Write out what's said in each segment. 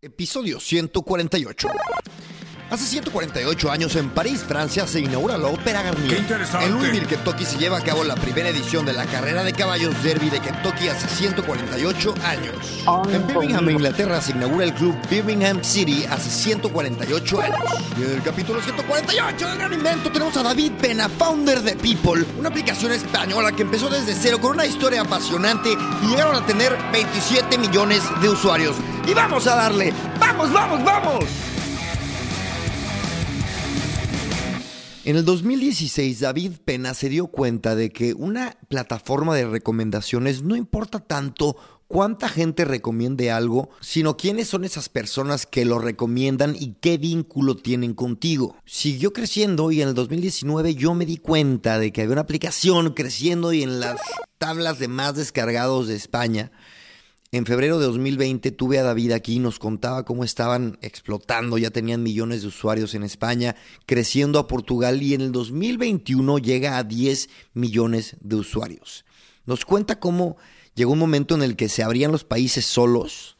Episodio 148. Hace 148 años en París, Francia, se inaugura la Ópera Garnier. ¡Qué interesante! En Louisville, Kentucky, se lleva a cabo la primera edición de la carrera de caballos Derby de Kentucky hace 148 años. En Birmingham, Inglaterra, se inaugura el club Birmingham City hace 148 años. Y en el capítulo 148 del Gran Invento tenemos a David Pena, founder de People, una aplicación española que empezó desde cero con una historia apasionante y llegaron a tener 27 millones de usuarios. Y vamos a darle, vamos, vamos, vamos. En el 2016, David Pena se dio cuenta de que una plataforma de recomendaciones no importa tanto cuánta gente recomiende algo, sino quiénes son esas personas que lo recomiendan y qué vínculo tienen contigo. Siguió creciendo y en el 2019 yo me di cuenta de que había una aplicación creciendo y en las tablas de más descargados de España. En febrero de 2020 tuve a David aquí y nos contaba cómo estaban explotando, ya tenían millones de usuarios en España, creciendo a Portugal y en el 2021 llega a 10 millones de usuarios. Nos cuenta cómo llegó un momento en el que se abrían los países solos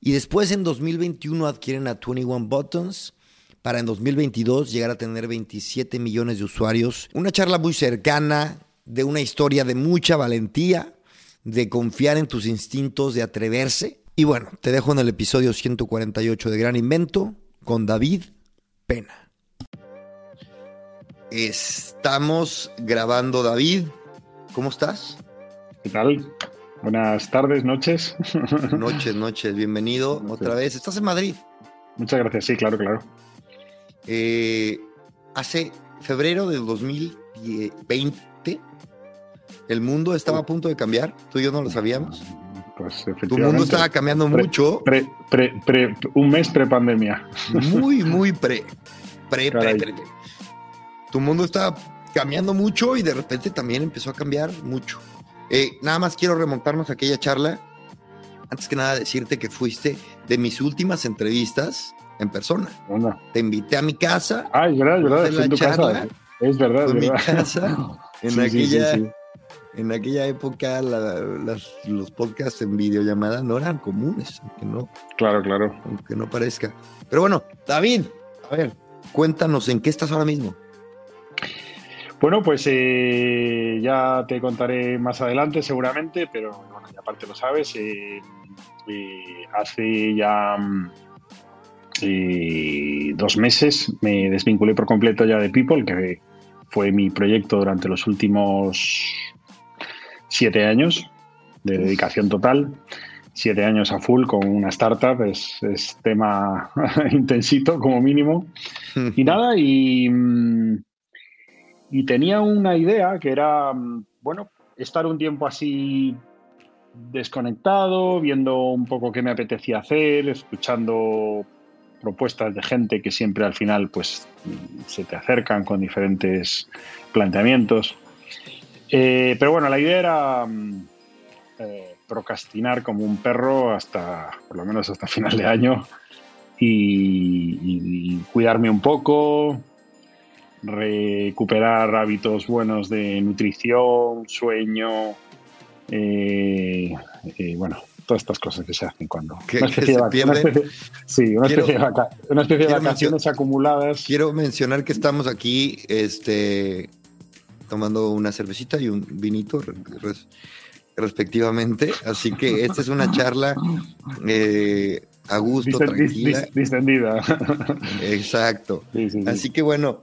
y después en 2021 adquieren a 21 Buttons para en 2022 llegar a tener 27 millones de usuarios. Una charla muy cercana de una historia de mucha valentía de confiar en tus instintos, de atreverse. Y bueno, te dejo en el episodio 148 de Gran Invento con David Pena. Estamos grabando, David. ¿Cómo estás? ¿Qué tal? Buenas tardes, noches. Noches, noches. Bienvenido otra vez. ¿Estás en Madrid? Muchas gracias, sí, claro, claro. Eh, hace febrero del 2020 el mundo estaba a punto de cambiar, tú y yo no lo sabíamos. Pues Tu efectivamente. mundo estaba cambiando Pre- mucho, pre- pre- pre- un mes pre-pandemia. muy, muy pre, pre, pre, pre. Tu mundo estaba cambiando mucho y de repente también empezó a cambiar mucho. Eh, nada más quiero remontarnos a aquella charla. Antes que nada decirte que fuiste de mis últimas entrevistas en persona. Te invité a mi casa, Ah, es verdad, es verdad. En la tu casa. charla Es verdad, es en mi verdad. casa, en Sí, sí, aquella sí, sí. En aquella época la- las- los podcasts en videollamada no eran comunes, aunque no, Claro, claro. aunque no parezca. Pero bueno, David, a ver, cuéntanos en qué estás ahora mismo. Bueno, pues eh, ya te contaré más adelante seguramente, pero bueno, ya aparte lo sabes. eh, eh, hace ya mm, dos meses me desvinculé por completo ya de People, que fue mi proyecto durante los últimos siete años de dedicación total. Siete años a full con una startup, es, es tema intensito como mínimo. Y nada, y, mm, y tenía una idea que era, mm, bueno, estar un tiempo así desconectado, viendo un poco qué me apetecía hacer, escuchando propuestas de gente que siempre al final pues se te acercan con diferentes planteamientos. Eh, pero bueno, la idea era mm, eh, procrastinar como un perro hasta, por lo menos hasta final de año, y, y- y cuidarme un poco, recuperar hábitos buenos de nutrición, sueño, eh, eh, bueno, todas estas cosas que se hacen cuando... Que- una que especie se de una especie- sí, una Quiero- especie de, vaca- una especie de quiero vacaciones acumuladas. Quiero mencionar que estamos aquí este, tomando una cervecita y un vinito re- res- respectivamente, así que esta es una charla eh, a gusto, disten- tranquila. dis- distendida. Exacto. Sí, sí, sí. Así que bueno,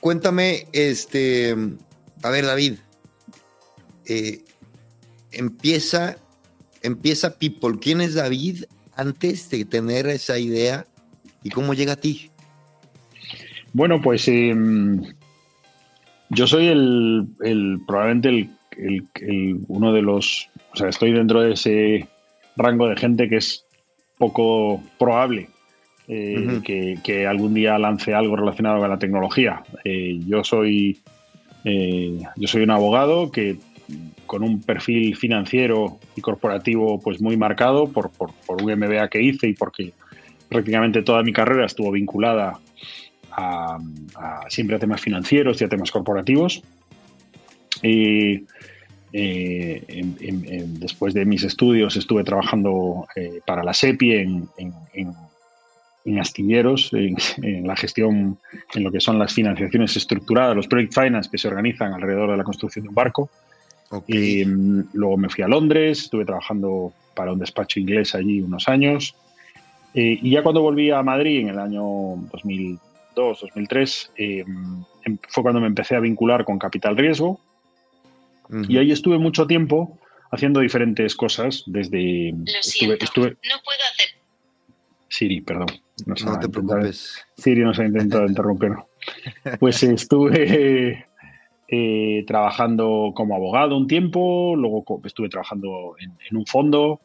cuéntame, este, a ver, David, eh, empieza, empieza People. ¿Quién es David antes de tener esa idea y cómo llega a ti? Bueno, pues eh, yo soy el, el- probablemente el, el- el- uno de los, o sea, estoy dentro de ese rango de gente que es poco probable eh, que algún día lance algo relacionado con la tecnología. Eh, yo soy eh, yo soy un abogado que con un perfil financiero y corporativo pues muy marcado por, por, por un MBA que hice y porque prácticamente toda mi carrera estuvo vinculada a, a siempre a temas financieros y a temas corporativos. Y Eh, después de mis estudios estuve trabajando eh, para la SEPI en, en astilleros, en, la gestión, en lo que son las financiaciones estructuradas, los project finance que se organizan alrededor de la construcción de un barco. Y, mm, luego me fui a Londres, estuve trabajando para un despacho inglés allí unos años. Eh, y ya cuando volví a Madrid en el año 2002, 2003, eh, em, fue cuando me empecé a vincular con Capital Riesgo. Y ahí estuve mucho tiempo haciendo diferentes cosas. Desde. Lo estuve, no puedo hacer. Siri, perdón. no te preocupes. Siri nos ha intentado interrumpir. Pues estuve eh, trabajando como abogado un tiempo, luego estuve trabajando en, un fondo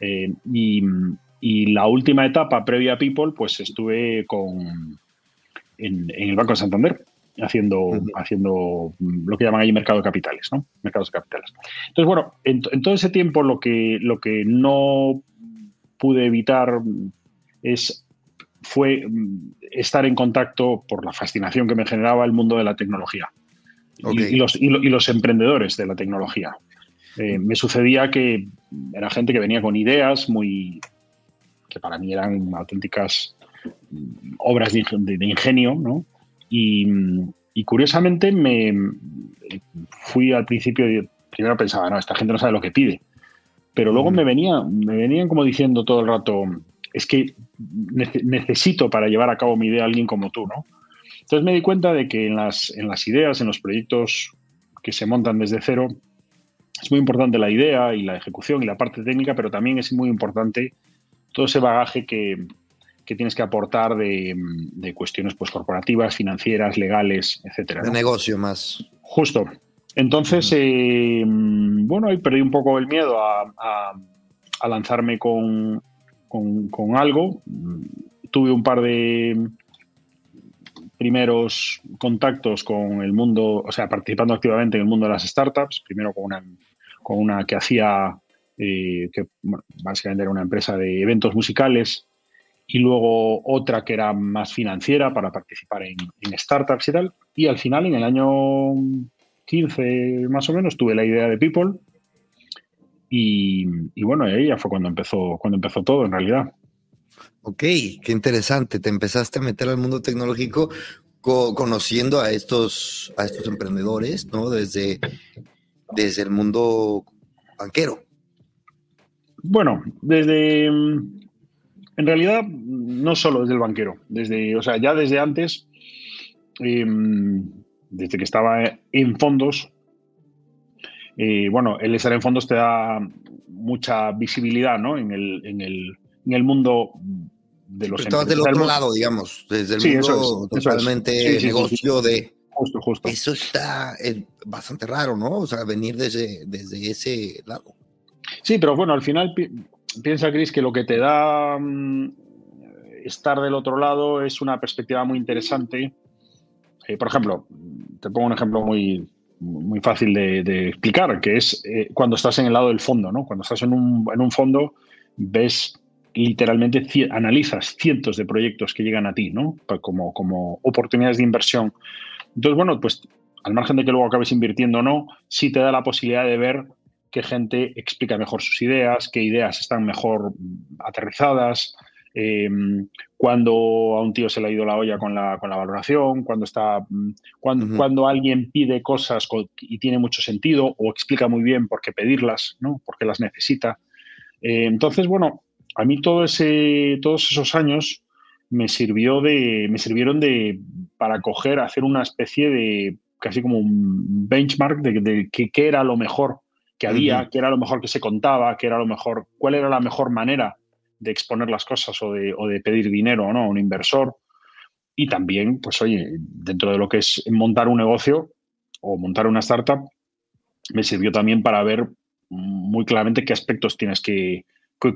eh, y, la última etapa previa a People, pues estuve con, en, el Banco de Santander haciendo, haciendo lo que llaman ahí mercado de capitales, ¿no? Mercados de capitales. Entonces, bueno, en, en, todo ese tiempo lo que, lo que no pude evitar es, fue mm, estar en contacto por la fascinación que me generaba el mundo de la tecnología y, los, y, los, emprendedores de la tecnología. Eh, me sucedía que era gente que venía con ideas muy que para mí eran auténticas mm, obras de, ingenio, ¿no? Y, y, curiosamente me fui al principio, primero pensaba, no, esta gente no sabe lo que pide, pero luego me, venía, me venían como diciendo todo el rato, es que necesito para llevar a cabo mi idea a alguien como tú, ¿no? Entonces me di cuenta de que en las, en las ideas, en los proyectos que se montan desde cero, es muy importante la idea y la ejecución y la parte técnica, pero también es muy importante todo ese bagaje que, tienes que aportar de, cuestiones pues, corporativas, financieras, legales, etcétera. De negocio más. Justo. Entonces, eh, bueno, ahí perdí un poco el miedo a lanzarme con, con, algo. Tuve un par de primeros contactos con el mundo, o sea, participando activamente en el mundo de las startups, primero con una, con una que hacía, eh, que básicamente era una empresa de eventos musicales, y luego otra que era más financiera para participar en, en, startups y tal. Y al final, en el año 15 más o menos, tuve la idea de People, y, bueno, ahí ya fue cuando empezó, cuando empezó todo en realidad. Ok, qué interesante. Te empezaste a meter al mundo tecnológico conociendo a estos, a estos emprendedores, ¿no? Desde, desde el mundo banquero. Bueno, desde. En realidad, no solo desde el banquero. Desde, o sea, ya desde antes, em, desde que estaba en fondos, bueno, el estar en fondos te da mucha visibilidad ¿no? en, el, en, el, en el mundo de los Estabas del otro lado, digamos, desde el mundo totalmente negocio de... Justo, justo. Eso está bastante raro, ¿no? O sea, venir desde, desde ese lado. Sí, pero bueno, al final piensa, Cris, que lo que te da mm, estar del otro lado es una perspectiva muy interesante. Eh, por ejemplo, te pongo un ejemplo muy, muy fácil de, explicar, que es eh, cuando estás en el lado del fondo, ¿no? Cuando estás en un, en un fondo, ves literalmente, analizas cientos de proyectos que llegan a ti, ¿no? Como, como oportunidades de inversión. Entonces, bueno, pues al margen de que luego acabes invirtiendo o no, sí te da la posibilidad de ver qué gente explica mejor sus ideas, qué ideas están mejor aterrizadas, Em, cuando a un tío se le ha ido la olla con la, con la valoración, cuando, está, mm, cuando, cuando alguien pide cosas y tiene mucho sentido o explica muy bien por qué pedirlas, ¿no? por qué las necesita. Eh, entonces, bueno, a mí todo ese, todos esos años me, sirvió de, me sirvieron de, para coger, hacer una especie de casi como un benchmark de, qué, era lo mejor que había, qué era lo mejor que se contaba, qué era lo mejor, cuál era la mejor manera de exponer las cosas o de, o de pedir dinero ¿no? a un inversor. Y también, pues oye, dentro de lo que es montar un negocio o montar una startup, me sirvió también para ver muy claramente qué aspectos tienes que,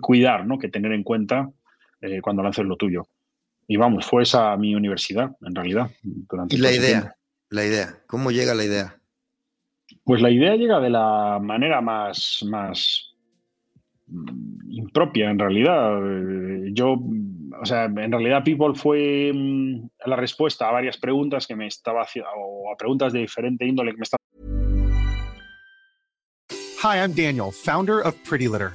cuidar, ¿no? que tener en cuenta eh, cuando lances lo tuyo. Y vamos, fue esa mi universidad, en realidad. ¿Y la idea? La idea, ¿cómo llega la idea? Pues la idea llega de la manera más, más, impropia en realidad. Yo, o sea, en realidad People fue mm, la respuesta a varias preguntas que me estaba haciendo, o a preguntas de diferente índole que me estaba Hi, I'm Daniel, founder of Pretty Litter.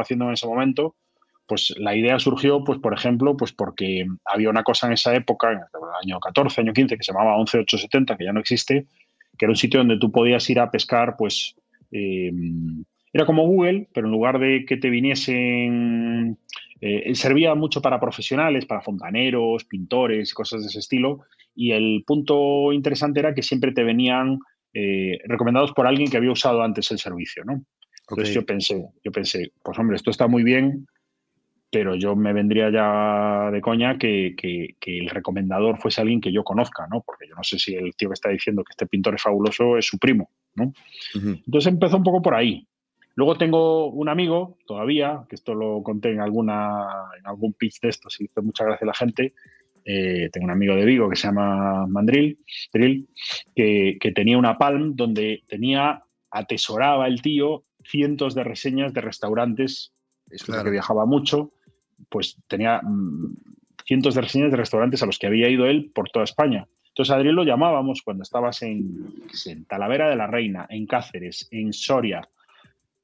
Haciendo en ese momento, pues la idea surgió, pues por ejemplo, pues porque había una cosa en esa época, en el año 14, año 15, que se llamaba 11870, que ya no existe, que era un sitio donde tú podías ir a pescar, pues eh, era como Google, pero en lugar de que te viniesen, eh, servía mucho para profesionales, para fontaneros, pintores, cosas de ese estilo. Y el punto interesante era que siempre te venían eh, recomendados por alguien que había usado antes el servicio, ¿no? Entonces yo pensé, yo pensé, pues hombre, esto está muy bien, pero yo me vendría ya de coña que, el recomendador fuese alguien que yo conozca, ¿no? Porque yo no sé si el tío que está diciendo que este pintor es fabuloso es su primo, ¿no? Entonces empezó un poco por ahí. Luego tengo un amigo todavía, que esto lo conté en, alguna, en algún pitch de estos y hizo mucha gracia a la gente. Eh, tengo un amigo de Vigo que se llama Mandril, que, que tenía una Palm donde tenía, atesoraba el tío cientos de reseñas de restaurantes, es que viajaba mucho, pues tenía mm, cientos de reseñas de restaurantes a los que había ido él por toda España. Entonces Adriel lo llamábamos cuando estabas en, en, Talavera de la Reina, en Cáceres, en Soria.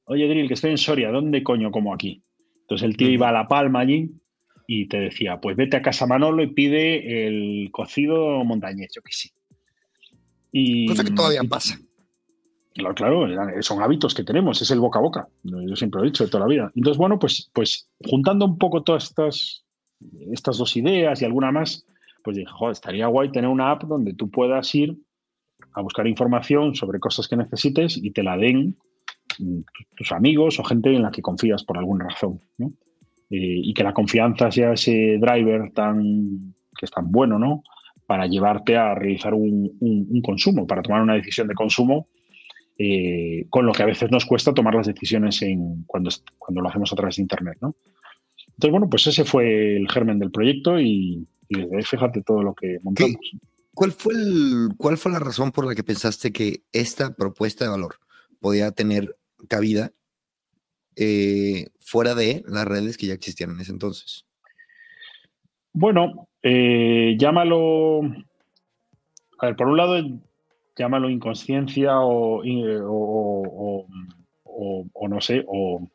Oye, Adriel, que estoy en Soria, ¿dónde coño como aquí? Entonces el tío iba a La Palma allí y te decía, pues vete a Casa Manolo y pide el cocido montañés, yo que sí. Y, Cosa que todavía pasa. Claro, claro, son hábitos que tenemos, es el boca a boca. Yo siempre lo he dicho de toda la vida. Entonces, bueno, pues, pues juntando un poco todas estas, estas dos ideas y alguna más, pues dije, joder, estaría guay tener una app donde tú puedas ir a buscar información sobre cosas que necesites y te la den tus amigos o gente en la que confías por alguna razón. Eh, y que la confianza sea ese driver tan que es tan bueno, ¿no? Para llevarte a realizar un, un consumo, para tomar una decisión de consumo eh, con lo que a veces nos cuesta tomar las decisiones en, cuando, cuando lo hacemos a través de Internet. ¿no? Entonces, bueno, pues ese fue el germen del proyecto y, desde ahí fíjate todo lo que montamos. ¿Cuál fue, el, ¿Cuál fue la razón por la que pensaste que esta propuesta de valor podía tener cabida eh, fuera de las redes que ya existían en ese entonces? Bueno, eh, llámalo. A ver, por un lado, llámalo inconsciencia o, o, no sé, o...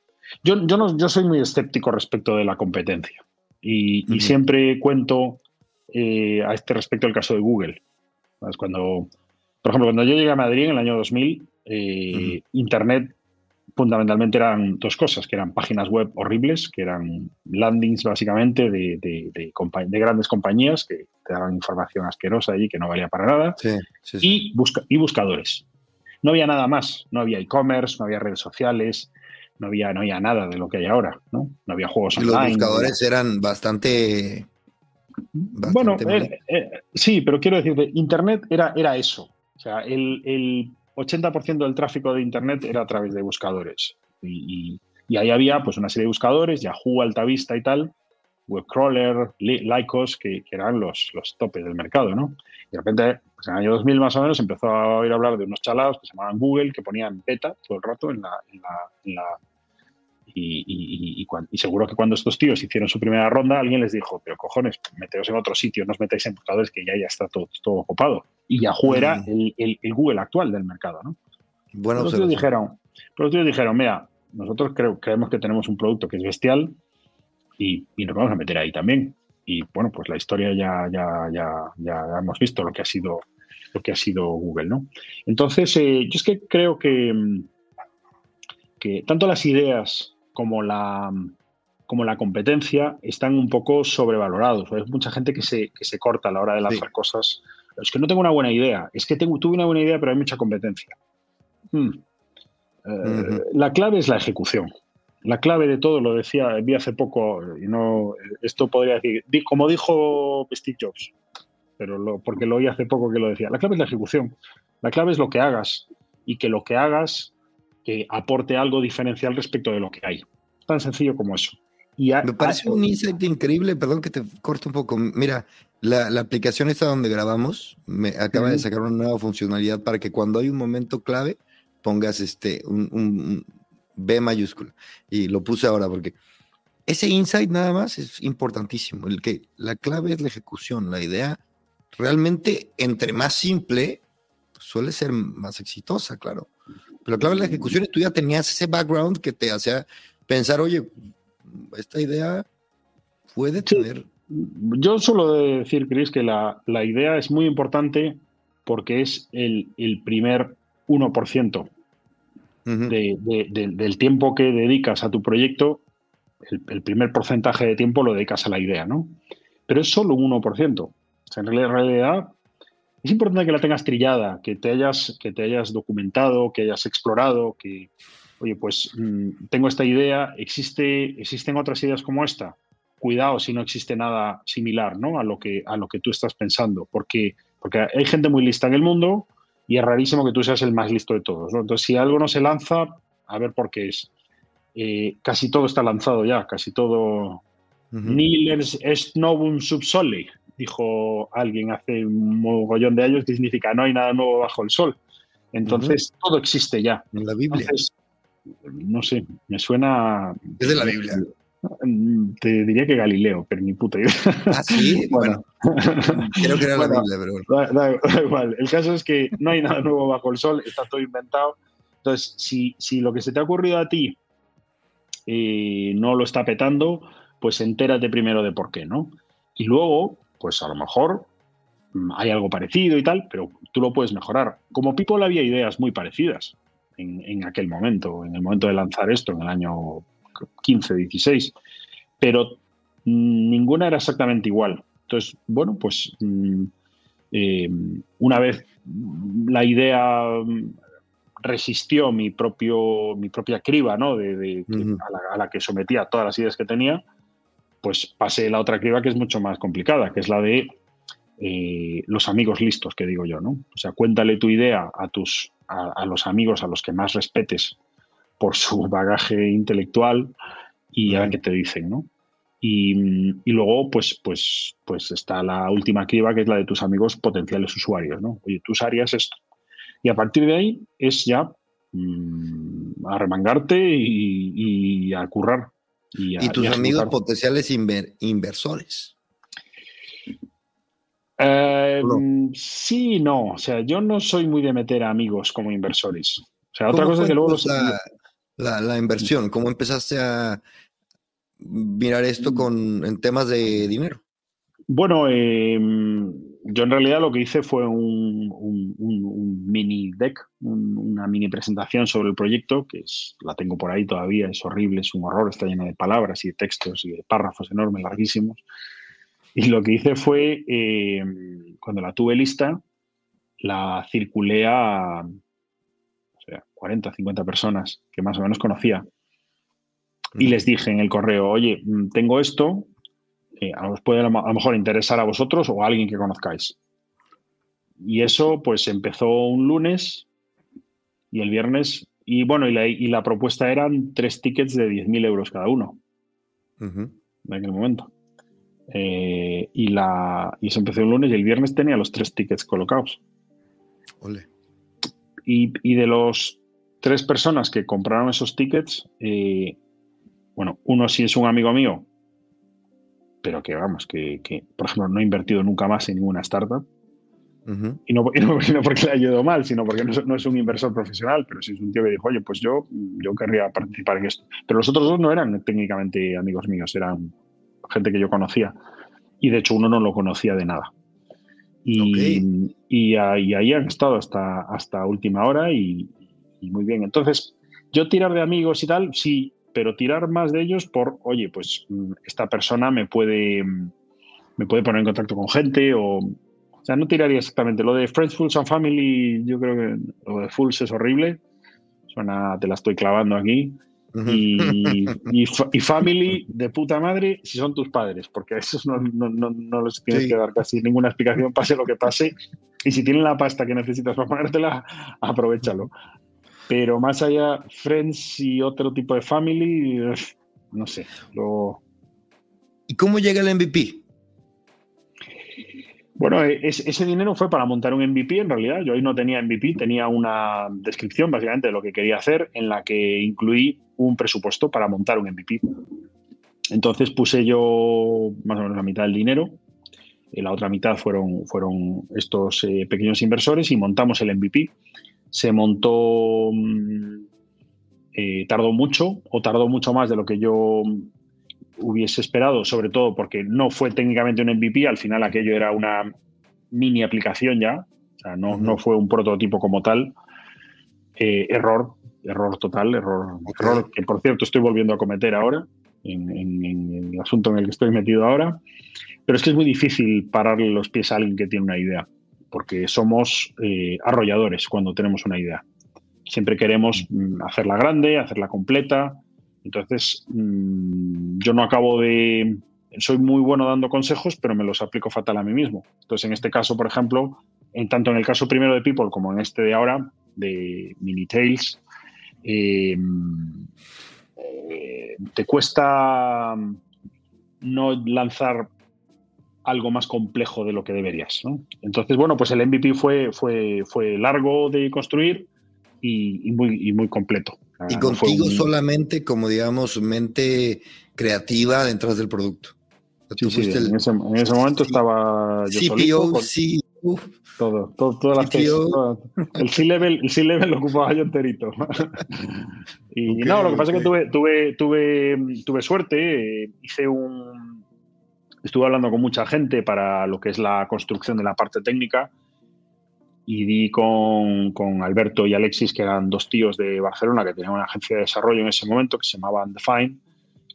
Yo, yo, no, yo soy muy escéptico respecto de la competencia y, siempre cuento eh, a este respecto el caso de Google. Cuando, por ejemplo, cuando yo llegué a Madrid en el año 2000, eh, Internet fundamentalmente eran dos cosas, que eran páginas web horribles, que eran landings básicamente de, de, grandes compañías que te daban información asquerosa y que no valía para nada, Y, y buscadores. No había nada más, no había e-commerce, no había redes sociales, no había, no había nada de lo que hay ahora, ¿no? No había juegos y online. Los buscadores eran bastante... bueno, eh, eh, sí, pero quiero decir, Internet era, era eso. O sea, el, el 80% del tráfico de Internet era a través de buscadores. Y, ahí había pues una serie de buscadores, Yahoo, Altavista y tal, Webcrawler, Lycos, que, eran los, los topes del mercado, ¿no? Y de repente, pues en el año 2000 más o menos, empezó a oír hablar de unos chalados que se llamaban Google, que ponían beta todo el rato en la, en la y, seguro que cuando estos tíos hicieron su primera ronda, alguien les dijo, pero cojones, meteos en otro sitio, no os metáis en buscadores que ya, ya está todo, todo ocupado. Y Yahoo era mm. el, Google actual del mercado, ¿no? Bueno, los tíos dijeron, pero los dijeron, mira, nosotros creo, creemos que tenemos un producto que es bestial y, nos vamos a meter ahí también. Y bueno, pues la historia ya, ya, ya, ya hemos visto lo que ha sido lo que ha sido Google, ¿no? Entonces, eh, yo es que creo que, que tanto las ideas como la, como la competencia están un poco sobrevalorados. Hay mucha gente que se, que se corta a la hora de lanzar cosas. Es que no tengo una buena idea, es que tengo, tuve una buena idea, pero hay mucha competencia. Hmm. Eh, la clave es la ejecución. La clave de todo, lo decía, vi hace poco, y no, esto podría decir, como dijo Steve Jobs, pero lo, porque lo oí hace poco que lo decía, la clave es la ejecución. La clave es lo que hagas y que lo que hagas que aporte algo diferencial respecto de lo que hay. Tan sencillo como eso. Y Me parece un insight increíble, perdón que te corte un poco. Mira, la, aplicación esta donde grabamos me acaba de sacar una nueva funcionalidad para que cuando hay un momento clave pongas este un, B mayúscula. Y lo puse ahora porque ese insight nada más es importantísimo. El que la clave es la ejecución, la idea realmente entre más simple suele ser más exitosa, claro. Pero la clave es la ejecución y tú ya tenías ese background que te hacía pensar, oye, esta idea puede tener... Yo suelo decir, Chris, que la, idea es muy importante porque es el, primer 1% del tiempo que dedicas a tu proyecto, el, primer porcentaje de tiempo lo dedicas a la idea, ¿no? Pero es solo un 1%. O sea, en realidad es importante que la tengas trillada, que te hayas, que te hayas documentado, que hayas explorado, que, oye, pues mm, tengo esta idea, ¿existe, ¿existen otras ideas como esta? Cuidado si no existe nada similar ¿no? a, lo que, a lo que tú estás pensando, porque, porque hay gente muy lista en el mundo y es rarísimo que tú seas el más listo de todos. Entonces, si algo no se lanza, a ver por qué es. Eh, casi todo está lanzado ya, casi todo. Ni es novum subsole, dijo alguien hace un mogollón de años, que significa no hay nada nuevo bajo el sol. Entonces, todo existe ya. En la Biblia no sé, me suena. Es de la Biblia. Te diría que Galileo, pero ni puta idea. Ah, sí, bueno. Creo que era la Biblia, pero Da, igual. El caso es que no hay nada nuevo bajo el sol, está todo inventado. Entonces, si, si lo que se te ha ocurrido a ti eh, no lo está petando, pues entérate primero de por qué, ¿no? Y luego, pues a lo mejor mm, hay algo parecido y tal, pero tú lo puedes mejorar. Como People había ideas muy parecidas en, aquel momento, en el momento de lanzar esto, en el año 15, 16, pero ninguna era exactamente igual. Entonces, bueno, pues mm, eh, una vez la idea resistió mi, propio, mi propia criba, ¿no? De, a, la, que sometía todas las ideas que tenía, pues pasé la otra criba que es mucho más complicada, que es la de eh, los amigos listos, que digo yo, ¿no? O sea, cuéntale tu idea a tus a, los amigos a los que más respetes por su bagaje intelectual y a ver qué te dicen, ¿no? Y, luego, pues, pues, pues está la última criba, que es la de tus amigos potenciales usuarios, ¿no? Oye, tú harías esto. Y a partir de ahí es ya mm, a remangarte y, a currar. Y, tus amigos potenciales inversores. Eh, sí, no. O sea, yo no soy muy de meter a amigos como inversores. O sea, otra cosa es que luego los... la, la, inversión, ¿cómo empezaste a mirar esto con, en temas de dinero? Bueno, em, yo en realidad lo que hice fue un, mini deck, una mini presentación sobre el proyecto, que es, la tengo por ahí todavía, es horrible, es un horror, está lleno de palabras y de textos y de párrafos enormes, larguísimos. Y lo que hice fue, eh, cuando la tuve lista, la circulé a o sea, 40, 50 personas que más o menos conocía. Y les dije en el correo, oye, mm, tengo esto, eh, os puede a lo mejor interesar a vosotros o a alguien que conozcáis. Y eso pues empezó un lunes y el viernes, y bueno, y la, y la propuesta eran tres tickets de 10.000 euros cada uno en aquel momento. Eh, y, la, y eso empezó un lunes y el viernes tenía los tres tickets colocados. Y, y, de los tres personas que compraron esos tickets, eh, bueno, uno sí es un amigo mío, pero que vamos, que, que, por ejemplo no ha invertido nunca más en ninguna startup. y, no, y, no, porque le haya ido mal, sino porque no, no, es un inversor profesional, pero sí es un tío que dijo, oye, pues yo, yo querría participar en esto. Pero los otros dos no eran técnicamente amigos míos, eran gente que yo conocía. Y de hecho uno no lo conocía de nada. Y, y, ahí, han estado hasta, hasta última hora y, muy bien. Entonces, yo tirar de amigos y tal, sí, pero tirar más de ellos por, oye, pues mm, esta persona me puede, me puede poner en contacto con gente o... O sea, no tiraría exactamente. Lo de Friends, Fools and Family, yo creo que lo de Fools es horrible. Suena, te la estoy clavando aquí. Y, y, family de puta madre si son tus padres, porque a esos no, no, no, les tienes que dar casi ninguna explicación, pase lo que pase. Y si tienen la pasta que necesitas para ponértela, aprovechalo. Pero más allá, Friends y otro tipo de Family, no sé. Lo... ¿Y cómo llega el MVP? Bueno, e, ese dinero fue para montar un MVP en realidad. Yo ahí no tenía MVP, tenía una descripción básicamente de lo que quería hacer en la que incluí un presupuesto para montar un MVP. Entonces puse yo más o menos la mitad del dinero y la otra mitad fueron, fueron estos eh, pequeños inversores y montamos el MVP. Se montó, mm, eh, tardó mucho o tardó mucho más de lo que yo hubiese esperado, sobre todo porque no fue técnicamente un MVP, al final aquello era una mini aplicación ya, o sea, no, no fue un prototipo como tal. Eh, error, error total, error, error que por cierto estoy volviendo a cometer ahora en, el asunto en el que estoy metido ahora. Pero es que es muy difícil pararle los pies a alguien que tiene una idea, porque somos eh, arrolladores cuando tenemos una idea. Siempre queremos mm, hacerla grande, hacerla completa, entonces, mm, yo no acabo de... Soy muy bueno dando consejos, pero me los aplico fatal a mí mismo. Entonces, en este caso, por ejemplo, en tanto en el caso primero de People como en este de ahora, de Mini Tales, em, eh, te cuesta no lanzar algo más complejo de lo que deberías. Entonces, bueno, pues el MVP fue, fue, fue largo de construir y, muy, y muy completo. Y ah, contigo solamente como, digamos, mente creativa detrás del producto. Sí, sí, en, ese, en, ese, momento estaba yo CPO, sí, todo, todo, todas las cosas, el C-level el C-level lo ocupaba yo enterito. y no, lo que pasa es que tuve, tuve, tuve, tuve suerte, eh, hice un... Estuve hablando con mucha gente para lo que es la construcción de la parte técnica y di con, con, Alberto y Alexis, que eran dos tíos de Barcelona que tenían una agencia de desarrollo en ese momento que se llamaba Undefined,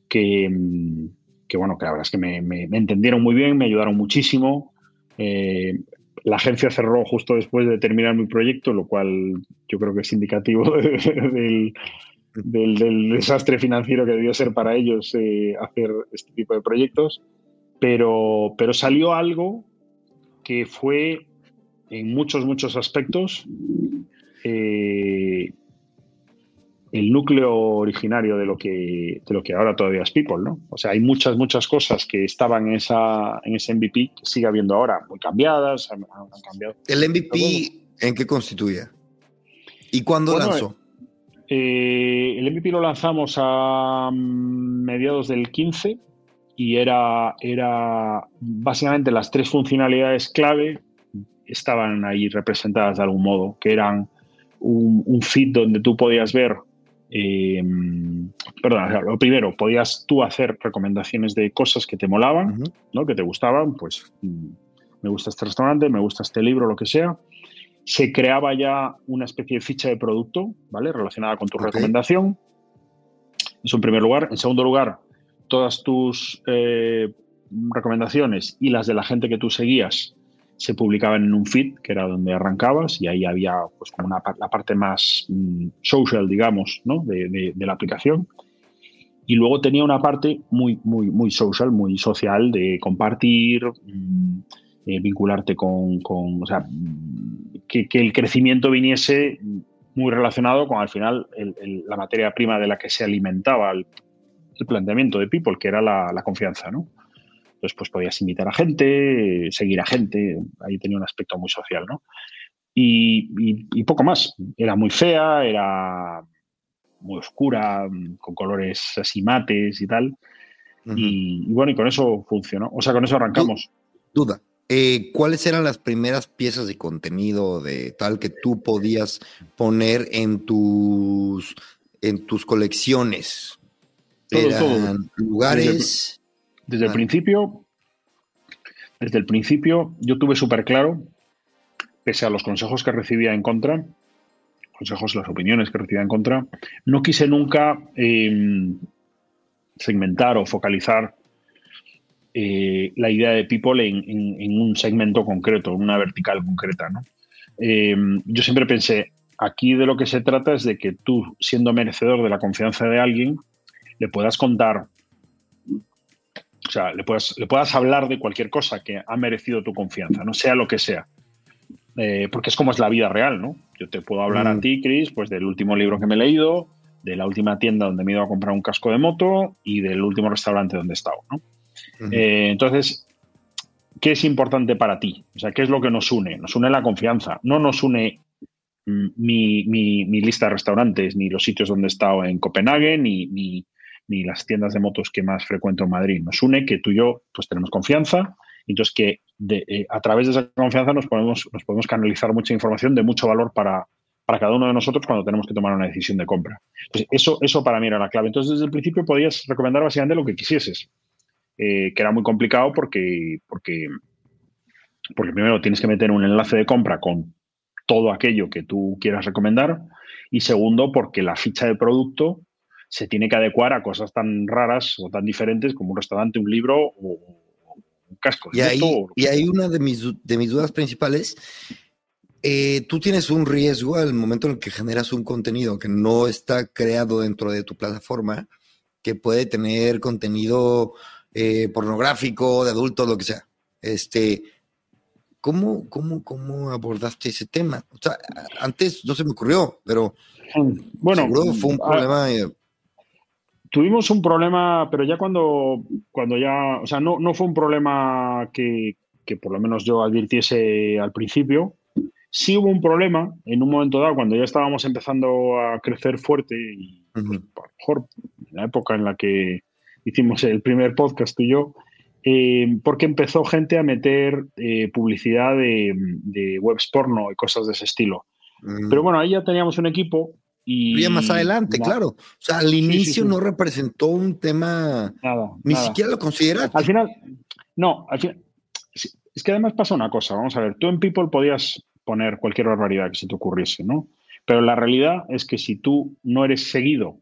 que, mm, que bueno, que la verdad es que me, me, entendieron muy bien, me ayudaron muchísimo. Eh, la agencia cerró justo después de terminar mi proyecto, lo cual yo creo que es indicativo del, del, del desastre financiero que debió ser para ellos eh, hacer este tipo de proyectos. Pero, pero salió algo que fue en muchos, muchos aspectos eh, el núcleo originario de lo, que, de lo que ahora todavía es People, ¿no? O sea, hay muchas, muchas cosas que estaban en, esa, en ese MVP que sigue habiendo ahora, muy cambiadas, han, cambiado. ¿El MVP en qué constituye? ¿Y cuándo lanzó? Eh, el MVP lo lanzamos a mediados del 15 y era, era básicamente las tres funcionalidades clave estaban ahí representadas de algún modo, que eran un, feed donde tú podías ver, eh, perdón, lo primero, podías tú hacer recomendaciones de cosas que te molaban, ¿no? que te gustaban, pues me gusta este restaurante, me gusta este libro, lo que sea. Se creaba ya una especie de ficha de producto, ¿vale? Relacionada con tu recomendación. Eso en primer lugar. En segundo lugar, todas tus eh, recomendaciones y las de la gente que tú seguías se publicaban en un feed, que era donde arrancabas, y ahí había pues como una, la parte más mm, social, digamos, ¿no? de, la aplicación. Y luego tenía una parte muy, muy, muy social, muy social, de compartir, mm, eh, vincularte con, o sea, que, que, el crecimiento viniese muy relacionado con al final la materia prima de la que se alimentaba planteamiento de People, que era la, la confianza, ¿no? Entonces, pues podías invitar a gente, seguir a gente, ahí tenía un aspecto muy social, ¿no? Y, poco más. Era muy fea, era muy oscura, con colores así mates y tal. y, bueno, y con eso funcionó. O sea, con eso arrancamos. Duda. Eh, ¿Cuáles eran las primeras piezas de contenido de tal que tú podías poner en tus, en tus colecciones? ¿Eran lugares? Desde el principio, desde el principio yo tuve súper claro, pese a los consejos que recibía en contra, consejos, las opiniones que recibía en contra, no quise nunca em, segmentar o focalizar eh, la idea de People en, un segmento concreto, en una vertical concreta. Em, yo siempre pensé, aquí de lo que se trata es de que tú, siendo merecedor de la confianza de alguien, le puedas contar o sea, le puedas, le puedas hablar de cualquier cosa que ha merecido tu confianza, no sea lo que sea. Eh, porque es como es la vida real, ¿no? Yo te puedo hablar a mm. ti, Chris, pues del último libro que me he leído, de la última tienda donde me he ido a comprar un casco de moto y del último restaurante donde he estado. ¿no? Eh, entonces, ¿qué es importante para ti? O sea, ¿qué es lo que nos une? Nos une la confianza, no nos une mm, mi, lista de restaurantes, ni los sitios donde he estado en Copenhague, ni, ni, las tiendas de motos que más frecuento en Madrid. Nos une que tú y yo pues tenemos confianza, entonces que eh, a través de esa confianza nos podemos, nos podemos canalizar mucha información de mucho valor para, para cada uno de nosotros cuando tenemos que tomar una decisión de compra. Eso, eso para mí era la clave. Entonces, desde el principio podías recomendar básicamente lo que quisieses, eh, que era muy complicado porque, porque, porque primero tienes que meter un enlace de compra con todo aquello que tú quieras recomendar y segundo porque la ficha de producto se tiene que adecuar a cosas tan raras o tan diferentes como un restaurante, un libro o, casco. Y ahí, y ahí una de mis, de mis dudas principales, eh, tú tienes un riesgo al momento en el que generas un contenido que no está creado dentro de tu plataforma, que puede tener contenido eh, pornográfico, de adultos, lo que sea. Este, ¿cómo, cómo, ¿Cómo abordaste ese tema? O sea, antes no se me ocurrió, pero bueno, fue un problema. Eh, tuvimos un problema, pero ya cuando, cuando ya, o sea, no, no fue un problema que, por lo menos yo advirtiese al principio. Sí hubo un problema en un momento dado, cuando ya estábamos empezando a crecer fuerte y a lo mejor en la época en la que hicimos el primer podcast tú y yo, eh, porque empezó gente a meter eh, publicidad de, de, webs porno y cosas de ese estilo. Pero bueno, ahí ya teníamos un equipo y más adelante, claro. O sea, al inicio no representó un tema. Nada. Ni siquiera lo consideraste. Al final, no, al final. Es que además pasa una cosa. Vamos a ver, tú en People podías poner cualquier barbaridad que se te ocurriese, ¿no? Pero la realidad es que si tú no eres seguido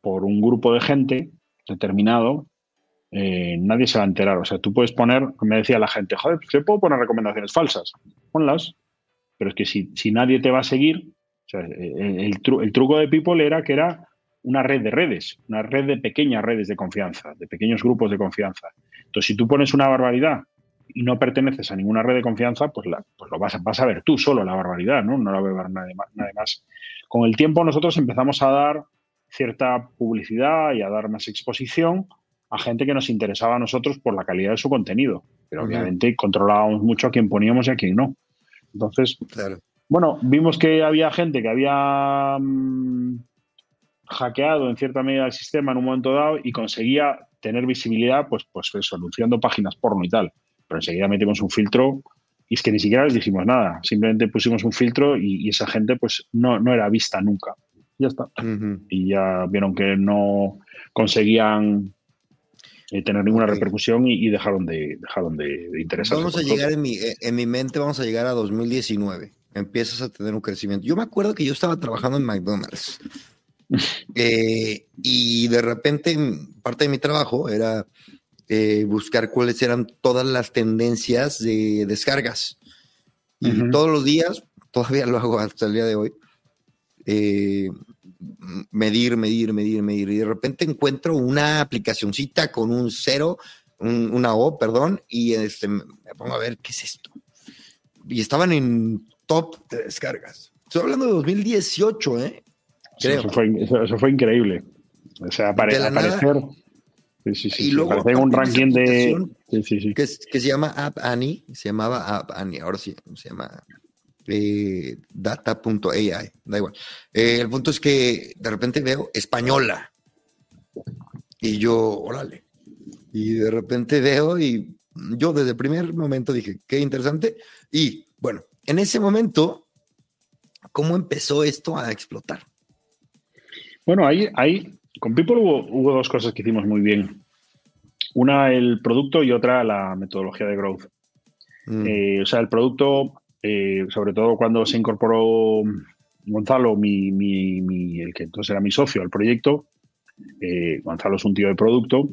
por un grupo de gente determinado, eh, nadie se va a enterar. O sea, tú puedes poner, me decía la gente, joder, pues yo puedo poner recomendaciones falsas. Ponlas. Pero es que si, si nadie te va a seguir, el, truco de People era que era una red de redes, una red de pequeñas redes de confianza, de pequeños grupos de confianza. Entonces, si tú pones una barbaridad y no perteneces a ninguna red de confianza, pues, la, pues lo vas a, vas a, ver tú solo la barbaridad, ¿no? No la va a ver nadie más, Con el tiempo nosotros empezamos a dar cierta publicidad y a dar más exposición a gente que nos interesaba a nosotros por la calidad de su contenido. Pero obviamente controlábamos mucho a quién poníamos y a quién no. Entonces, bueno, vimos que había gente que había mm, hackeado en cierta medida el sistema en un momento dado y conseguía tener visibilidad, pues, pues eso, anunciando páginas porno y tal. Pero enseguida metimos un filtro y es que ni siquiera les dijimos nada. Simplemente pusimos un filtro y, esa gente pues no, no, era vista nunca. Ya está. Y ya vieron que no conseguían eh, tener ninguna repercusión y, dejaron de dejaron de, interesarse. Vamos a llegar en mi, en mi mente, vamos a llegar a 2019 empiezas a tener un crecimiento. Yo me acuerdo que yo estaba trabajando en McDonald's eh, y de repente parte de mi trabajo era eh, buscar cuáles eran todas las tendencias de descargas. Y todos los días, todavía lo hago hasta el día de hoy, eh, medir, medir, medir, medir. Y de repente encuentro una aplicacioncita con un cero, una O, perdón, y este, me pongo a ver qué es esto. Y estaban en top de descargas. Estoy hablando de 2018, ¿eh? Eso, fue, increíble. O sea, aparecer. Sí, sí, sí, y luego un ranking de. Que, se llama App Annie. Se llamaba App Annie. Ahora sí, se llama eh, data.ai. Da igual. Eh, el punto es que de repente veo española. Y yo, órale. Y de repente veo y yo desde el primer momento dije, qué interesante. Y bueno, en ese momento, ¿cómo empezó esto a explotar? Bueno, ahí, ahí con People hubo, dos cosas que hicimos muy bien. Una el producto y otra la metodología de growth. Mm. Eh, o sea, el producto, eh, sobre todo cuando se incorporó Gonzalo, mi, el que entonces era mi socio al proyecto, eh, Gonzalo es un tío de producto,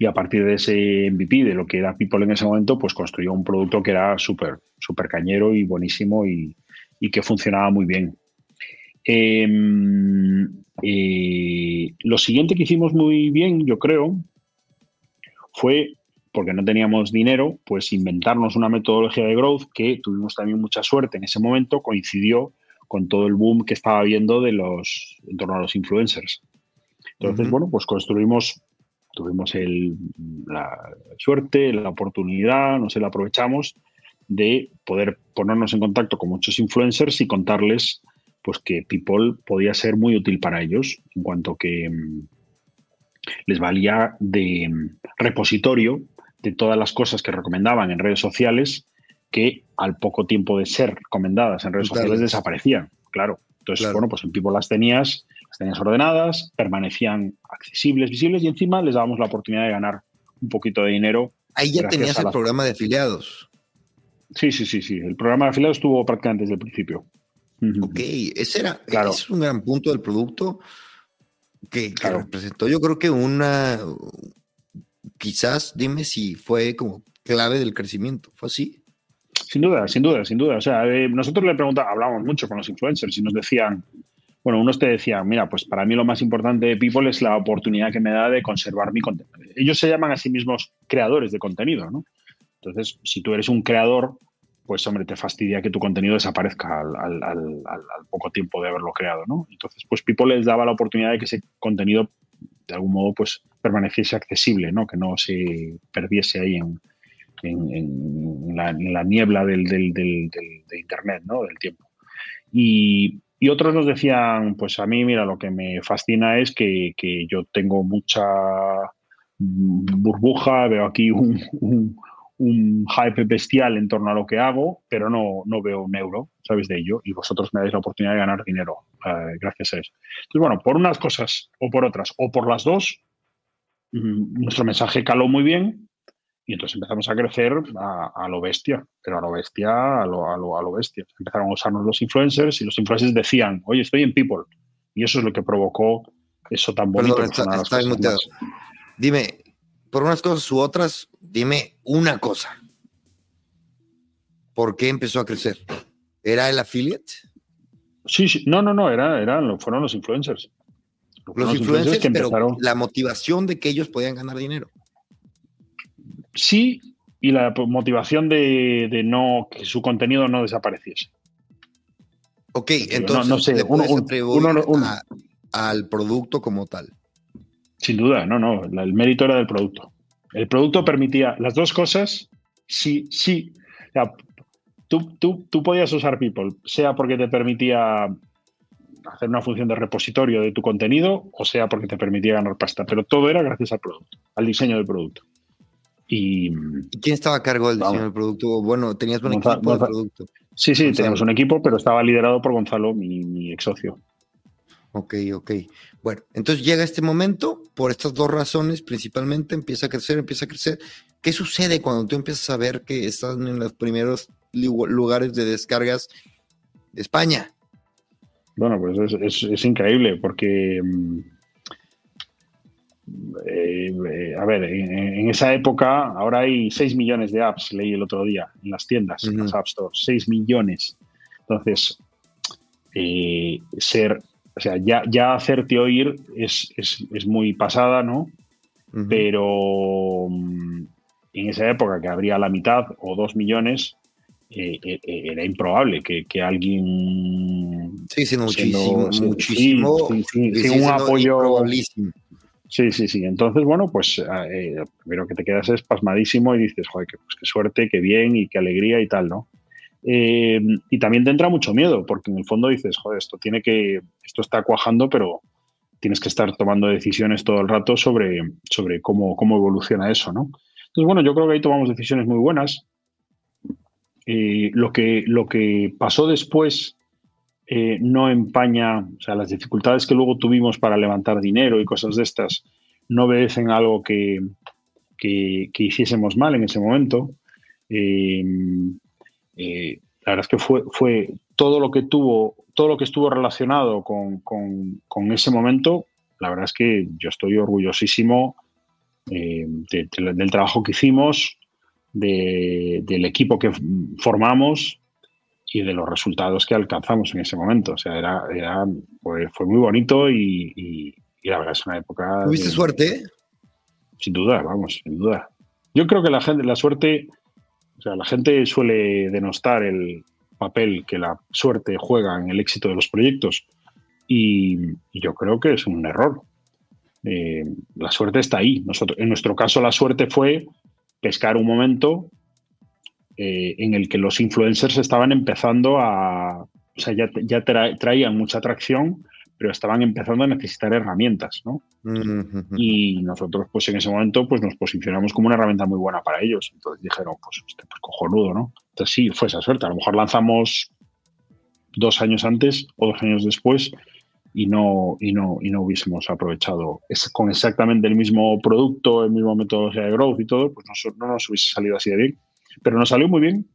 y a partir de ese MVP, de lo que era People en ese momento, pues construyó un producto que era súper, súper cañero y buenísimo y, que funcionaba muy bien. Em, eh, lo siguiente que hicimos muy bien, yo creo, fue porque no teníamos dinero, pues inventarnos una metodología de growth que tuvimos también mucha suerte en ese momento, coincidió con todo el boom que estaba habiendo de los, en torno a los influencers. Entonces, bueno, pues construimos, tuvimos el, la suerte, la oportunidad, no sé, la aprovechamos de poder ponernos en contacto con muchos influencers y contarles pues que People podía ser muy útil para ellos en cuanto que mm, les valía de mm, repositorio de todas las cosas que recomendaban en redes sociales que al poco tiempo de ser recomendadas en redes sociales desaparecían, claro. Entonces, bueno, pues en People las tenías, las tenías ordenadas, permanecían accesibles, visibles y encima les dábamos la oportunidad de ganar un poquito de dinero. Ahí ya tenías el programa de afiliados. Sí, sí, sí, sí. El programa de afiliados estuvo prácticamente desde el principio. Ok, ese era es un gran punto del producto que, representó, yo creo que una, quizás, dime si fue como clave del crecimiento, ¿fue así? Sin duda, sin duda, sin duda. O sea, eh, nosotros le preguntábamos, hablábamos mucho con los influencers y nos decían, bueno, unos te decían, mira, pues para mí lo más importante de People es la oportunidad que me da de conservar mi contenido. Ellos se llaman a sí mismos creadores de contenido, ¿no? Entonces, si tú eres un creador, pues hombre, te fastidia que tu contenido desaparezca al, poco tiempo de haberlo creado, ¿no? Entonces, pues People les daba la oportunidad de que ese contenido, de algún modo, pues permaneciese accesible, ¿no? Que no se perdiese ahí en, la, niebla del, de Internet, ¿no? Del tiempo. Y, otros nos decían, pues a mí, mira, lo que me fascina es que, yo tengo mucha burbuja, veo aquí un un hype bestial en torno a lo que hago, pero no, no veo un euro, ¿sabéis de ello? Y vosotros me dais la oportunidad de ganar dinero eh, gracias a eso. Entonces, bueno, por unas cosas o por otras, o por las dos, mm, nuestro mensaje caló muy bien y entonces empezamos a crecer a, lo bestia, pero a lo bestia, a lo, a, lo, a lo bestia. Empezaron a usarnos los influencers y los influencers decían, oye, estoy en People. Y eso es lo que provocó eso tan bonito. Dime, por unas cosas u otras, dime una cosa. ¿Por qué empezó a crecer? ¿Era el affiliate? Sí, sí. no, no, no, era, eran, fueron los influencers. Los, influencers, que empezaron... la motivación de que ellos podían ganar dinero. Sí, y la motivación de, no que su contenido no desapareciese. Ok, entonces no, sé, uno, al producto como tal. Sin duda, no, no, el mérito era del producto. El producto permitía las dos cosas, sí, sí. O sea, tú, tú, tú podías usar People, sea porque te permitía hacer una función de repositorio de tu contenido, o sea porque te permitía ganar pasta, pero todo era gracias al producto, al diseño del producto. Y, ¿Quién estaba a cargo del diseño del producto? Bueno, tenías un equipo de producto. Sí, sí, teníamos un equipo, pero estaba liderado por Gonzalo, mi, mi ex socio. Ok, ok. Bueno, entonces llega este momento, por estas dos razones principalmente, empieza a crecer, empieza a crecer. ¿Qué sucede cuando tú empiezas a ver que estás en los primeros lugares de descargas de España? Bueno, pues es, increíble porque, mm, eh, eh, a ver, en, esa época ahora hay 6 millones de apps, leí el otro día, en las tiendas, en las App Stores, 6 millones. Entonces, eh, ser o sea, ya, ya hacerte oír es, muy pasada, ¿no? Pero mm, en esa época que habría la mitad o dos millones, era improbable que, alguien... Sí, sí, muchísimo, muchísimo. un apoyo... Sí, sí, sí. Entonces, bueno, pues primero que te quedas es pasmadísimo y dices, joder, pues, qué suerte, qué bien y qué alegría y tal, ¿no? Eh, y también te entra mucho miedo, porque en el fondo dices, joder, esto tiene que, esto está cuajando, pero tienes que estar tomando decisiones todo el rato sobre, sobre cómo, cómo evoluciona eso, ¿no? Entonces, bueno, yo creo que ahí tomamos decisiones muy buenas. Eh, lo, que, lo que pasó después eh, no empaña, o sea, las dificultades que luego tuvimos para levantar dinero y cosas de estas no obedecen a algo que, que, hiciésemos mal en ese momento. Eh, la verdad es que fue, fue todo lo que tuvo, todo lo que estuvo relacionado con, ese momento, la verdad es que yo estoy orgullosísimo eh, del trabajo que hicimos, del equipo que formamos y de los resultados que alcanzamos en ese momento. O sea, era, fue, muy bonito y, la verdad es una época... ¿Tuviste suerte? Sin duda, vamos, sin duda. Yo creo que la gente, la suerte, o sea, la gente suele denostar el papel que la suerte juega en el éxito de los proyectos y, yo creo que es un error. Eh, la suerte está ahí. Nosotros, en nuestro caso, la suerte fue pescar un momento eh, en el que los influencers estaban empezando a, o sea, ya, ya traían mucha atracción, pero estaban empezando a necesitar herramientas, ¿no? Y nosotros, pues en ese momento, pues nos posicionamos como una herramienta muy buena para ellos. Entonces dijeron, pues, este, pues cojonudo, ¿no? Entonces sí, fue esa suerte. A lo mejor lanzamos dos años antes o dos años después y no, y no, y no hubiésemos aprovechado con exactamente el mismo producto, el mismo metodología de growth y todo, pues no, no nos hubiese salido así de bien. Pero nos salió muy bien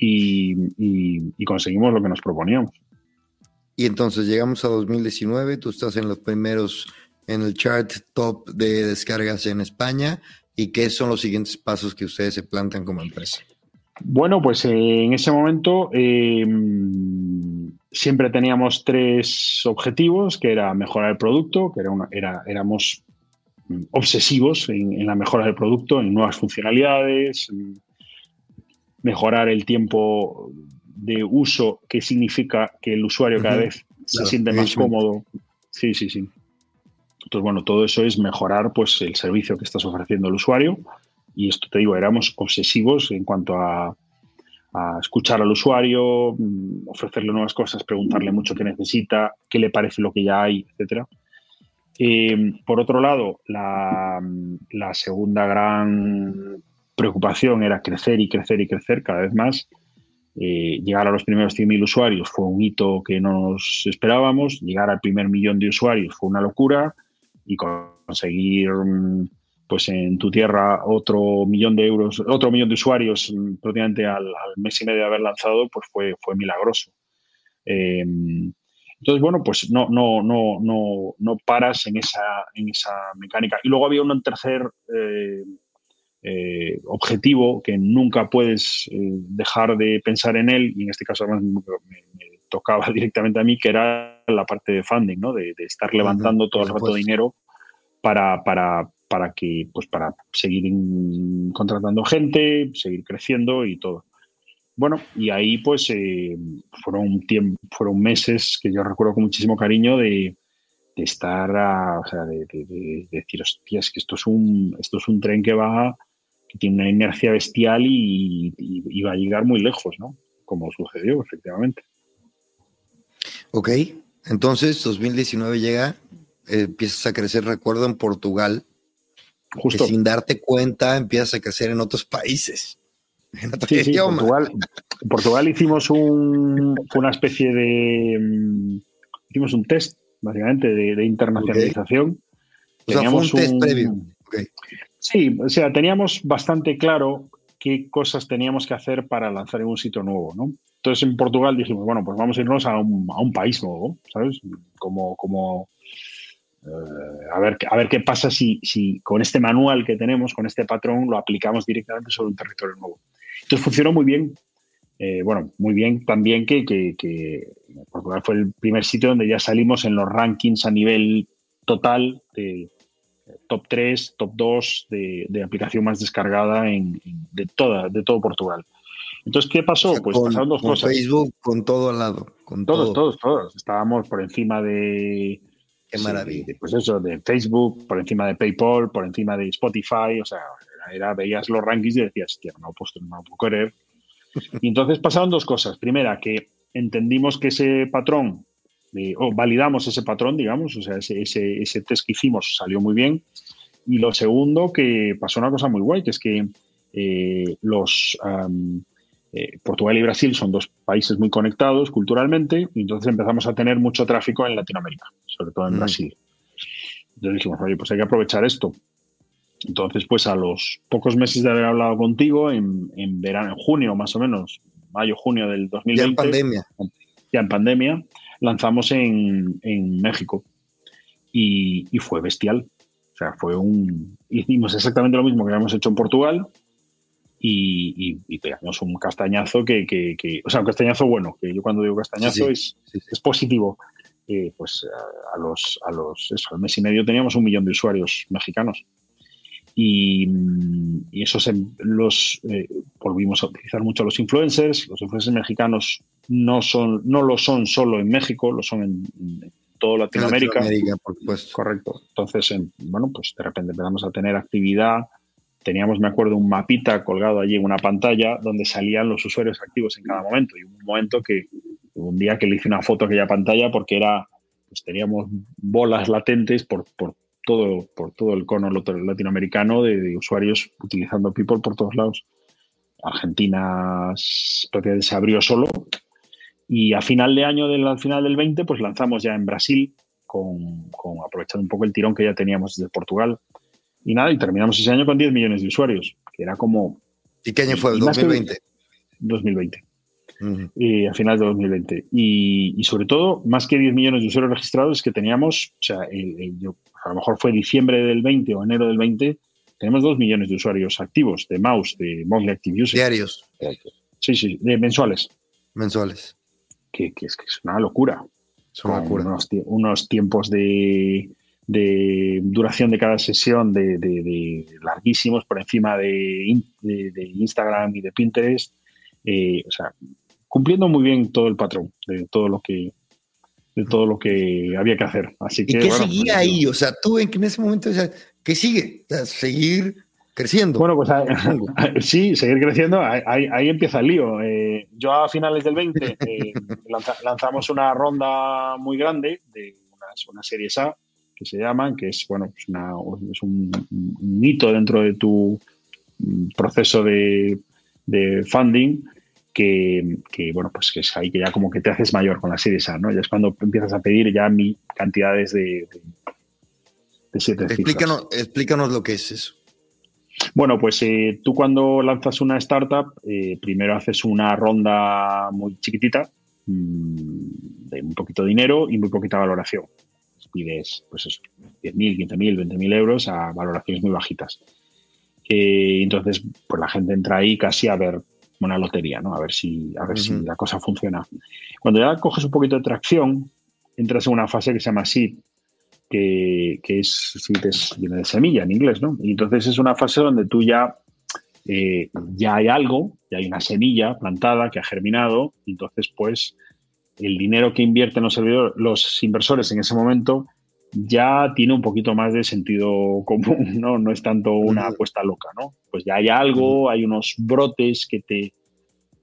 y, conseguimos lo que nos proponíamos. Y entonces llegamos a 2019, tú estás en los primeros, en el chart top de descargas en España. ¿Y qué son los siguientes pasos que ustedes se plantan como empresa? Bueno, pues eh, en ese momento em, siempre teníamos tres objetivos, que era mejorar el producto, que era, era éramos obsesivos en, en, la mejora del producto, en nuevas funcionalidades, mejorar el tiempo de uso, que significa que el usuario cada vez se siente más cómodo. Sí, sí, sí. Entonces, bueno, todo eso es mejorar pues, el servicio que estás ofreciendo al usuario. Y esto te digo, éramos obsesivos en cuanto a, escuchar al usuario, mm, ofrecerle nuevas cosas, preguntarle mucho qué necesita, qué le parece lo que ya hay, etc. Eh, por otro lado, la, la, segunda gran preocupación era crecer y crecer y crecer cada vez más. Eh, llegar a los primeros 100.000 usuarios fue un hito que no nos esperábamos. Llegar al primer millón de usuarios fue una locura. Y conseguir, mm, pues en tu tierra, otro millón de euros, otro millón de usuarios mm, prácticamente al, mes y medio de haber lanzado, pues fue, fue milagroso. Em, entonces, bueno, pues no, no, no, no, no paras en esa, en esa mecánica. Y luego había un tercer eh, eh, objetivo que nunca puedes eh, dejar de pensar en él, y en este caso además me, tocaba directamente a mí, que era la parte de funding, ¿no? de, estar levantando todo el rato dinero para, para, para, que, pues para seguir contratando gente, seguir creciendo y todo. Bueno, y ahí pues eh, fueron, tiempo, fueron meses que yo recuerdo con muchísimo cariño de, estar, o sea, de, decir, hostia, es que esto es un, esto es un tren que va que tiene una inercia bestial y, va a llegar muy lejos, ¿no? Como sucedió, efectivamente. Ok, entonces 2019 llega, empiezas a crecer, recuerdo, en Portugal. Justo. sin darte cuenta empiezas a crecer en otros países. En sí, sí, Portugal, Portugal, hicimos un, una especie de... Mm, hicimos un test, básicamente, de, internacionalización. O sea, fue un test previo. Okay. Sí, o sea, teníamos bastante claro qué cosas teníamos que hacer para lanzar en un sitio nuevo, ¿no? Entonces en Portugal dijimos, bueno, pues vamos a irnos a un, país nuevo, ¿sabes? Como, como eh, a, ver, a ver qué pasa si, si con este manual que tenemos, con este patrón, lo aplicamos directamente sobre un territorio nuevo. Entonces funcionó muy bien. Eh, bueno, muy bien también que, que, que Portugal fue el primer sitio donde ya salimos en los rankings a nivel total de, top 3, top 2 de, aplicación más descargada en, de, toda, de todo Portugal. Entonces, ¿qué pasó? pues pasaron dos cosas. Facebook, con todo al lado. Con todos, todos, todos. Estábamos por encima de. Qué maravilla. pues eso, de Facebook, por encima de PayPal, por encima de Spotify. O sea, era, veías los rankings y decías, tío, no, pues, no puedo querer. Y entonces pasaron dos cosas. Primera, que entendimos que ese patrón o validamos ese patrón, digamos, o sea, ese, ese, test que hicimos salió muy bien. Y lo segundo, que pasó una cosa muy guay, que es que eh, los eh, Portugal y Brasil son dos países muy conectados culturalmente, y entonces empezamos a tener mucho tráfico en Latinoamérica, sobre todo en mm. Brasil. Entonces dijimos, oye, pues hay que aprovechar esto. Entonces, pues a los pocos meses de haber hablado contigo, en, en verano, en junio más o menos, mayo, junio del 2020. Ya en pandemia. Ya en pandemia lanzamos en, México y, fue bestial. O sea, fue un... Hicimos exactamente lo mismo que habíamos hecho en Portugal y, y, pegamos un castañazo que, que, O sea, un castañazo bueno, que yo cuando digo castañazo es, es positivo. Eh, pues a, los, a los... Eso, al mes y medio teníamos un millón de usuarios mexicanos. Y, eso los eh, volvimos a utilizar mucho a los influencers. Los influencers mexicanos no son, no lo son solo en México, lo son en, toda Latinoamérica. Correcto. Entonces, bueno, pues de repente empezamos a tener actividad. Teníamos, me acuerdo, un mapita colgado allí en una pantalla donde salían los usuarios activos en cada momento. Y un momento que, un día que le hice una foto a aquella pantalla porque era, pues teníamos bolas latentes por, por todo, por todo el cono latinoamericano de, usuarios utilizando People por todos lados. Argentina se abrió solo y a final de año, del, al final del 20, pues lanzamos ya en Brasil, con, aprovechando un poco el tirón que ya teníamos desde Portugal. Y nada, y terminamos ese año con 10 millones de usuarios, que era como... ¿Y qué año fue? ¿El 2020? 2020 y a finales de 2020. Y, sobre todo, más que 10 millones de usuarios registrados, es que teníamos, o sea, a lo mejor fue diciembre del 20 o enero del 20, tenemos 2 millones de usuarios activos de mouse, de Monthly Active Users. Diarios. Sí, sí, de mensuales. Mensuales. Que, es, que es una locura. Es una locura. Unos, tiempos de, duración de cada sesión de, larguísimos por encima de, Instagram y de Pinterest. Eh, o sea, cumpliendo muy bien todo el patrón de todo lo que de todo lo que había que hacer. Así que, ¿Y qué seguía pues, ahí? O sea, tú en, ese momento, o sea, ¿qué sigue? seguir creciendo. Bueno, pues sí, seguir creciendo, ahí, empieza el lío. Eh, yo a finales del 20 eh, lanzamos una ronda muy grande de una, serie A que se llaman, que es, bueno, pues es un, hito dentro de tu mm, proceso de, de funding que, bueno, pues que es ahí que ya como que te haces mayor con la serie A, ¿no? Ya es cuando empiezas a pedir ya mi cantidades de, de, siete explícanos, Explícanos lo que es eso. Bueno, pues eh, tú cuando lanzas una startup, eh, primero haces una ronda muy chiquitita, mm, de un poquito de dinero y muy poquita valoración. Pides, pues eso, 10.000, 15.000, 20.000 euros a valoraciones muy bajitas. Eh, entonces, pues la gente entra ahí casi a ver una lotería, ¿no? A ver si, a ver si la cosa funciona. Cuando ya coges un poquito de tracción, entras en una fase que se llama seed, que, es, seed es, viene de semilla en inglés, ¿no? Y entonces es una fase donde tú ya, eh, ya hay algo, ya hay una semilla plantada que ha germinado, y entonces pues el dinero que invierten los, los inversores en ese momento ya tiene un poquito más de sentido común, ¿no? No es tanto una apuesta loca, ¿no? Pues ya hay algo, hay unos brotes que te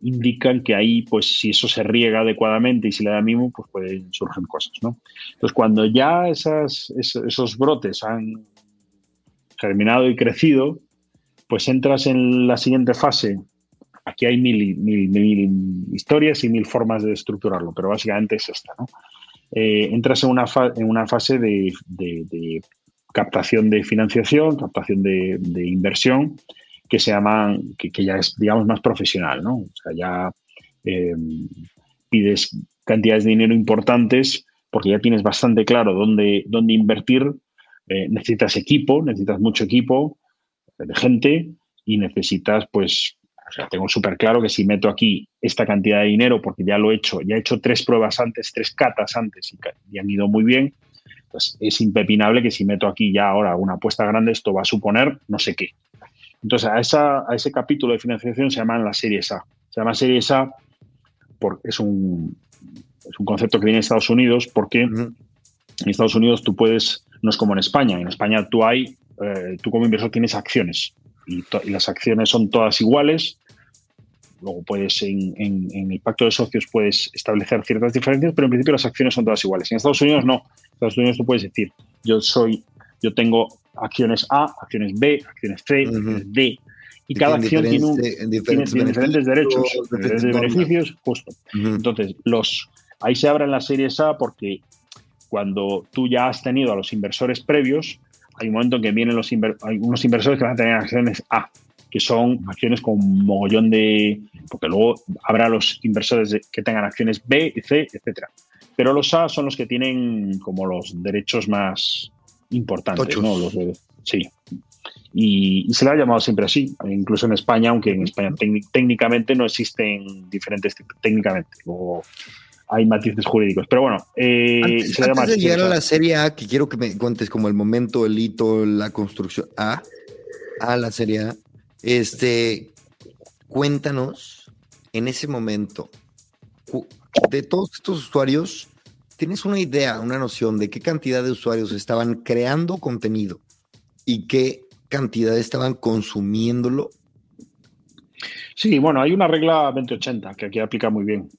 indican que ahí, pues si eso se riega adecuadamente y si le da mimo, pues pueden surgir cosas, ¿no? Entonces, cuando ya esas, esos brotes han germinado y crecido, pues entras en la siguiente fase. Aquí hay mil, mil, mil historias y mil formas de estructurarlo, pero básicamente es esta, ¿no? Eh, entras en una, en una fase de, captación de financiación, captación de, inversión, que se llama, que, ya es, digamos, más profesional, ¿no? O sea, ya em, pides cantidades de dinero importantes porque ya tienes bastante claro dónde, dónde invertir, eh, necesitas equipo, necesitas mucho equipo de gente y necesitas, pues, sea, tengo súper claro que si meto aquí esta cantidad de dinero, porque ya lo he hecho, ya he hecho tres pruebas antes, tres catas antes y, han ido muy bien, pues es impepinable que si meto aquí ya ahora una apuesta grande, esto va a suponer no sé qué. Entonces, a, esa, a ese capítulo de financiación se llaman las series A. Se llama series A porque es un, es un concepto que viene de Estados Unidos porque en Estados Unidos tú puedes, no es como en España, en España tú hay, eh, tú como inversor tienes acciones y, las acciones son todas iguales. Luego puedes, en, el pacto de socios, puedes establecer ciertas diferencias, pero en principio las acciones son todas iguales. En Estados Unidos no. En Estados Unidos tú puedes decir, yo soy, yo tengo acciones A, acciones B, acciones C, acciones D, y, cada acción tiene, un, diferentes, derechos, diferentes beneficios, justo. Entonces, los, ahí se abren las series A porque cuando tú ya has tenido a los inversores previos, hay un momento en que vienen los hay unos inversores que van a tener acciones A, que son acciones con mogollón de... porque luego habrá los inversores que tengan acciones B, C, etcétera. Pero los A son los que tienen como los derechos más importantes, ¿no? Los sí. Y, se le ha llamado siempre así, incluso en España, aunque en España técnicamente no existen diferentes técnicamente. Luego hay matices jurídicos. Pero bueno, eh, antes, de llegar a la serie A, que quiero que me cuentes como el momento, el hito, la construcción A. A la Serie A. Este, cuéntanos, en ese momento, de todos estos usuarios, ¿tienes una idea, una noción de qué cantidad de usuarios estaban creando contenido y qué cantidad estaban consumiéndolo? Sí, bueno, hay una regla 2080 que aquí aplica muy bien.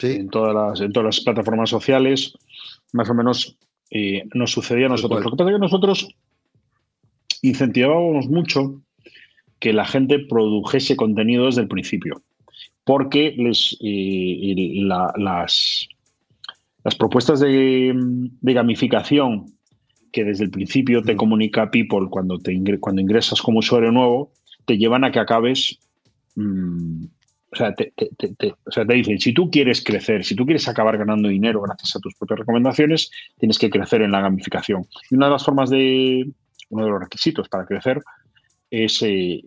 En, todas las, en todas las plataformas sociales, más o menos eh, nos sucedía a nosotros. Lo que pasa es que nosotros incentivábamos mucho que la gente produjese contenido desde el principio, porque les, eh, las, las propuestas de, gamificación que desde el principio te comunica People cuando, te cuando ingresas como usuario nuevo, te llevan a que acabes mm, o sea, te, dicen, si tú quieres crecer, si tú quieres acabar ganando dinero gracias a tus propias recomendaciones, tienes que crecer en la gamificación. Y una de las formas de, uno de los requisitos para crecer es... Eh,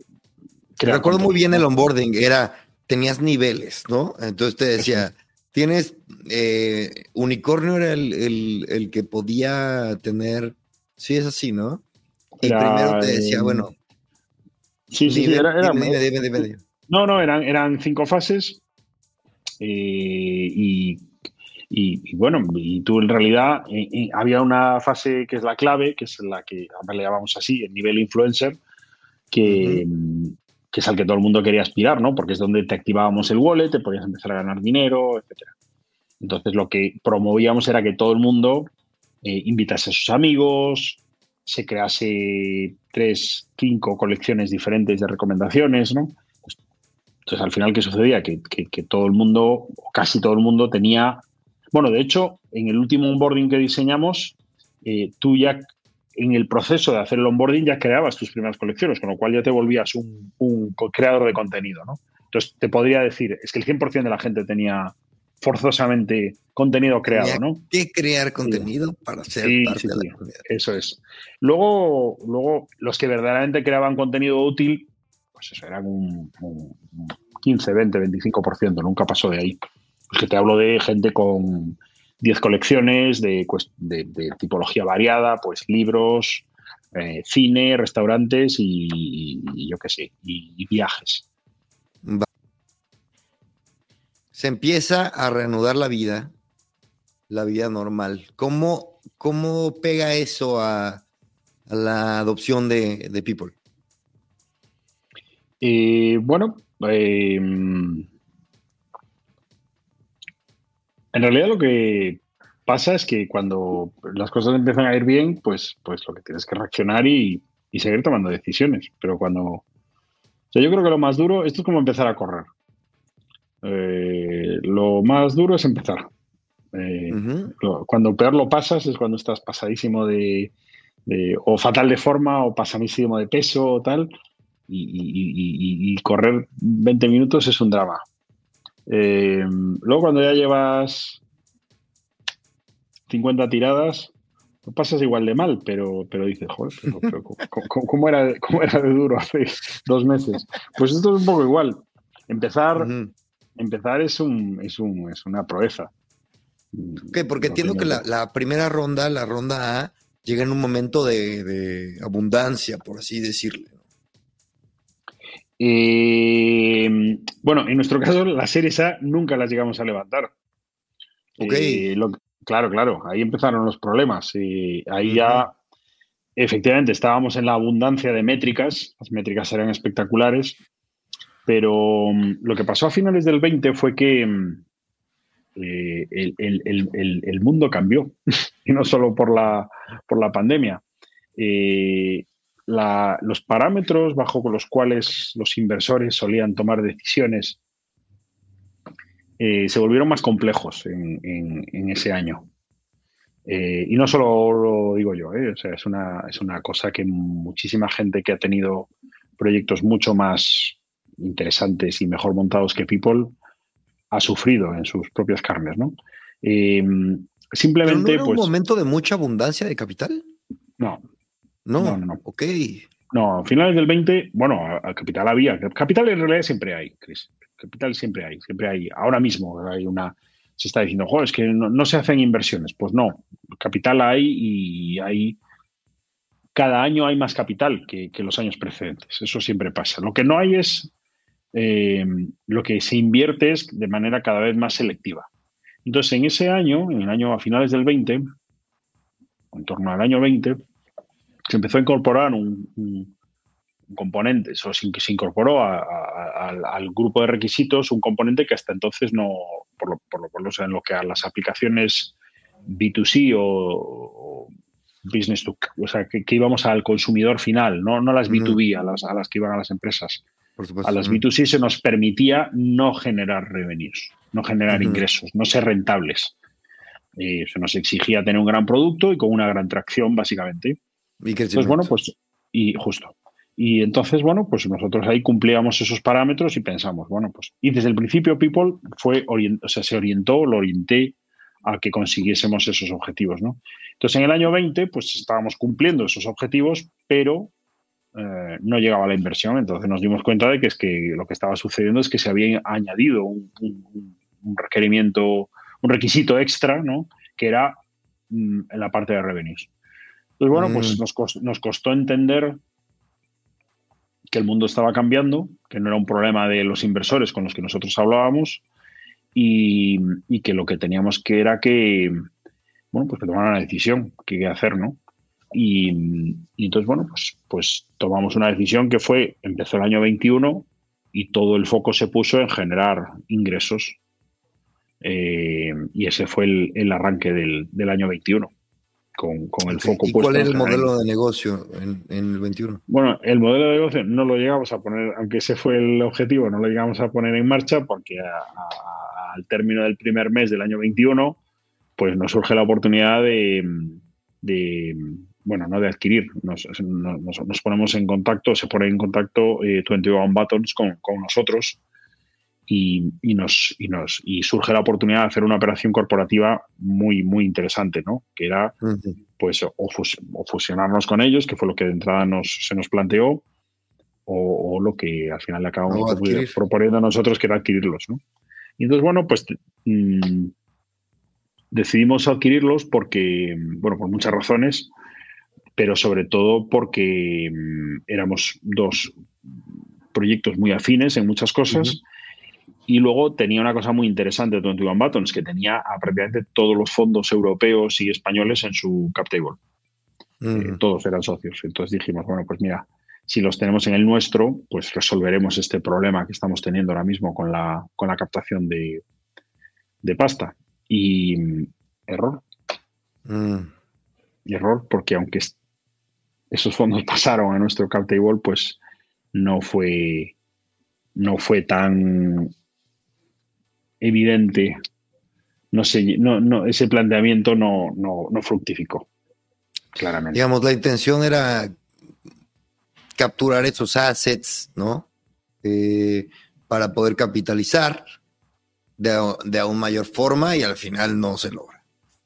Recuerdo muy bien el onboarding, era, tenías niveles, ¿no? Entonces te decía, tienes, eh, unicornio era el, que podía tener, sí es así, ¿no? Y primero te decía, bueno... Sí, sí, era, era, no, no, eran, eran cinco fases eh, y, bueno, y tú en realidad eh, había una fase que es la clave, que es la que le llamamos así, el nivel influencer, que, que, es al que todo el mundo quería aspirar, ¿no? Porque es donde te activábamos el wallet, te podías empezar a ganar dinero, etcétera. Entonces lo que promovíamos era que todo el mundo invitase a sus amigos, se crease tres, cinco colecciones diferentes de recomendaciones, ¿no? Entonces, al final, ¿qué sucedía? Que, todo el mundo, o casi todo el mundo, tenía. Bueno, de hecho, en el último onboarding que diseñamos, eh, tú ya en el proceso de hacer el onboarding ya creabas tus primeras colecciones, con lo cual ya te volvías un, creador de contenido, ¿no? Entonces, te podría decir, es que el 100% de la gente tenía forzosamente contenido creado, ¿no? que crear contenido para ser parte de la comunidad. Eso es. Luego, luego, los que verdaderamente creaban contenido útil, pues eso, eran un, 15, 20, 25%, nunca pasó de ahí. Es que te hablo de gente con 10 colecciones de, tipología variada, pues libros, eh, cine, restaurantes y, yo qué sé, y, viajes. Se empieza a reanudar la vida, la vida normal. ¿Cómo, cómo pega eso a, la adopción de, de People? Y bueno, eh, en realidad lo que pasa es que cuando las cosas empiezan a ir bien, pues, pues lo que tienes que reaccionar y, seguir tomando decisiones. Pero cuando... O sea, yo creo que lo más duro, esto es como empezar a correr. Eh, lo más duro es empezar. Eh, cuando peor lo pasas es cuando estás pasadísimo de, de, o fatal de forma o pasadísimo de peso o tal y, correr 20 minutos es un drama. Eh, luego cuando ya llevas 50 tiradas, lo pasas igual de mal, pero, pero dices, joder, ¿cómo, era, era de duro hace dos meses? Pues esto es un poco igual. Empezar, empezar es, un, es, un, es una proeza. porque entiendo que la, primera ronda, la ronda A, llega en un momento de, de abundancia, por así decirle. Eh, bueno, en nuestro caso, las series A nunca las llegamos a levantar. Ok. Eh, claro, claro, ahí empezaron los problemas. Y ahí ya, efectivamente, estábamos en la abundancia de métricas. Las métricas eran espectaculares. Pero mm, lo que pasó a finales del 20 fue que mm, eh, el, mundo cambió. y no solo por la, por la pandemia los parámetros bajo los cuales los inversores solían tomar decisiones eh, se volvieron más complejos en, ese año. Eh, y no solo lo digo yo, eh, es, una, es una cosa que muchísima gente que ha tenido proyectos mucho más interesantes y mejor montados que People ha sufrido en sus propias carnes, ¿no? simplemente, ¿Pero no un pues momento de mucha abundancia de capital? No, no, no, no. Ok. No, a finales del 20, bueno, a, capital había. Capital en realidad siempre hay, Chris. Capital siempre hay, siempre hay. Ahora mismo hay una. Se está diciendo, joder, es que no, se hacen inversiones. Pues no, capital hay y hay cada año hay más capital que, los años precedentes. Eso siempre pasa. Lo que no hay es, eh, lo que se invierte es de manera cada vez más selectiva. Entonces, en ese año, en el año a finales del 20, en torno al año 20, se empezó a incorporar un, componente, eso se incorporó al grupo de requisitos un componente que hasta entonces no, por lo, por lo, en lo que a las aplicaciones B2C o, business to, o sea, que, íbamos al consumidor final, no, no a las B2B, a las, a las que iban a las empresas. a las B2C se nos permitía no generar revenues, no generar ingresos, no ser rentables. Eh, se nos exigía tener un gran producto y con una gran tracción, básicamente. Y entonces, bueno, pues, y justo. Y entonces, bueno, pues nosotros ahí cumplíamos esos parámetros y pensamos, bueno, pues, y desde el principio People fue, o sea, se orientó, lo orienté a que consiguiésemos esos objetivos, ¿no? Entonces, en el año 20, pues estábamos cumpliendo esos objetivos, pero eh, no llegaba la inversión. Entonces nos dimos cuenta de que es que lo que estaba sucediendo es que se había añadido un, requerimiento, un requisito extra, ¿no? Que era mm, en la parte de revenues. Entonces, bueno, pues mm. nos costó, entender que el mundo estaba cambiando, que no era un problema de los inversores con los que nosotros hablábamos y, y que lo que teníamos que era que, bueno, pues que tomaran una decisión, qué hacer, ¿no? Y, entonces, bueno, pues, pues tomamos una decisión que fue, empezó el año 21 y todo el foco se puso en generar ingresos. Eh, y ese fue el, arranque del, año 21. Con, el foco ¿Y cuál es el modelo de negocio en, el 21? Bueno, el modelo de negocio no lo llegamos a poner, aunque ese fue el objetivo, no lo llegamos a poner en marcha porque al término del primer mes del año 21 pues nos surge la oportunidad de, bueno, no de adquirir, nos, ponemos en contacto, se pone en contacto eh, 21 Buttons con, nosotros y, nos, y, nos, y surge la oportunidad de hacer una operación corporativa muy, muy interesante, ¿no? Que era, pues, o, fusionarnos con ellos, que fue lo que de entrada nos, se nos planteó, o, lo que al final le acabamos proponiendo a nosotros, que era adquirirlos, ¿no? Y entonces, bueno, pues... Mm, Decidimos adquirirlos porque, bueno, por muchas razones, pero sobre todo porque mm, éramos dos proyectos muy afines en muchas cosas. Y luego tenía una cosa muy interesante de 21 Buttons, que tenía a prácticamente todos los fondos europeos y españoles en su cap table. Eh, todos eran socios. Entonces dijimos, bueno, pues mira, si los tenemos en el nuestro, pues resolveremos este problema que estamos teniendo ahora mismo con la, con la captación de, de pasta. Y error. Mm. Error, porque aunque esos fondos pasaron a nuestro cap table, pues no fue, no fue tan evidente. No sé, no, no, ese planteamiento no, no, no fructificó, claramente. Digamos, la intención era capturar esos assets, ¿no? Eh, para poder capitalizar de, aún mayor forma y al final no se logra.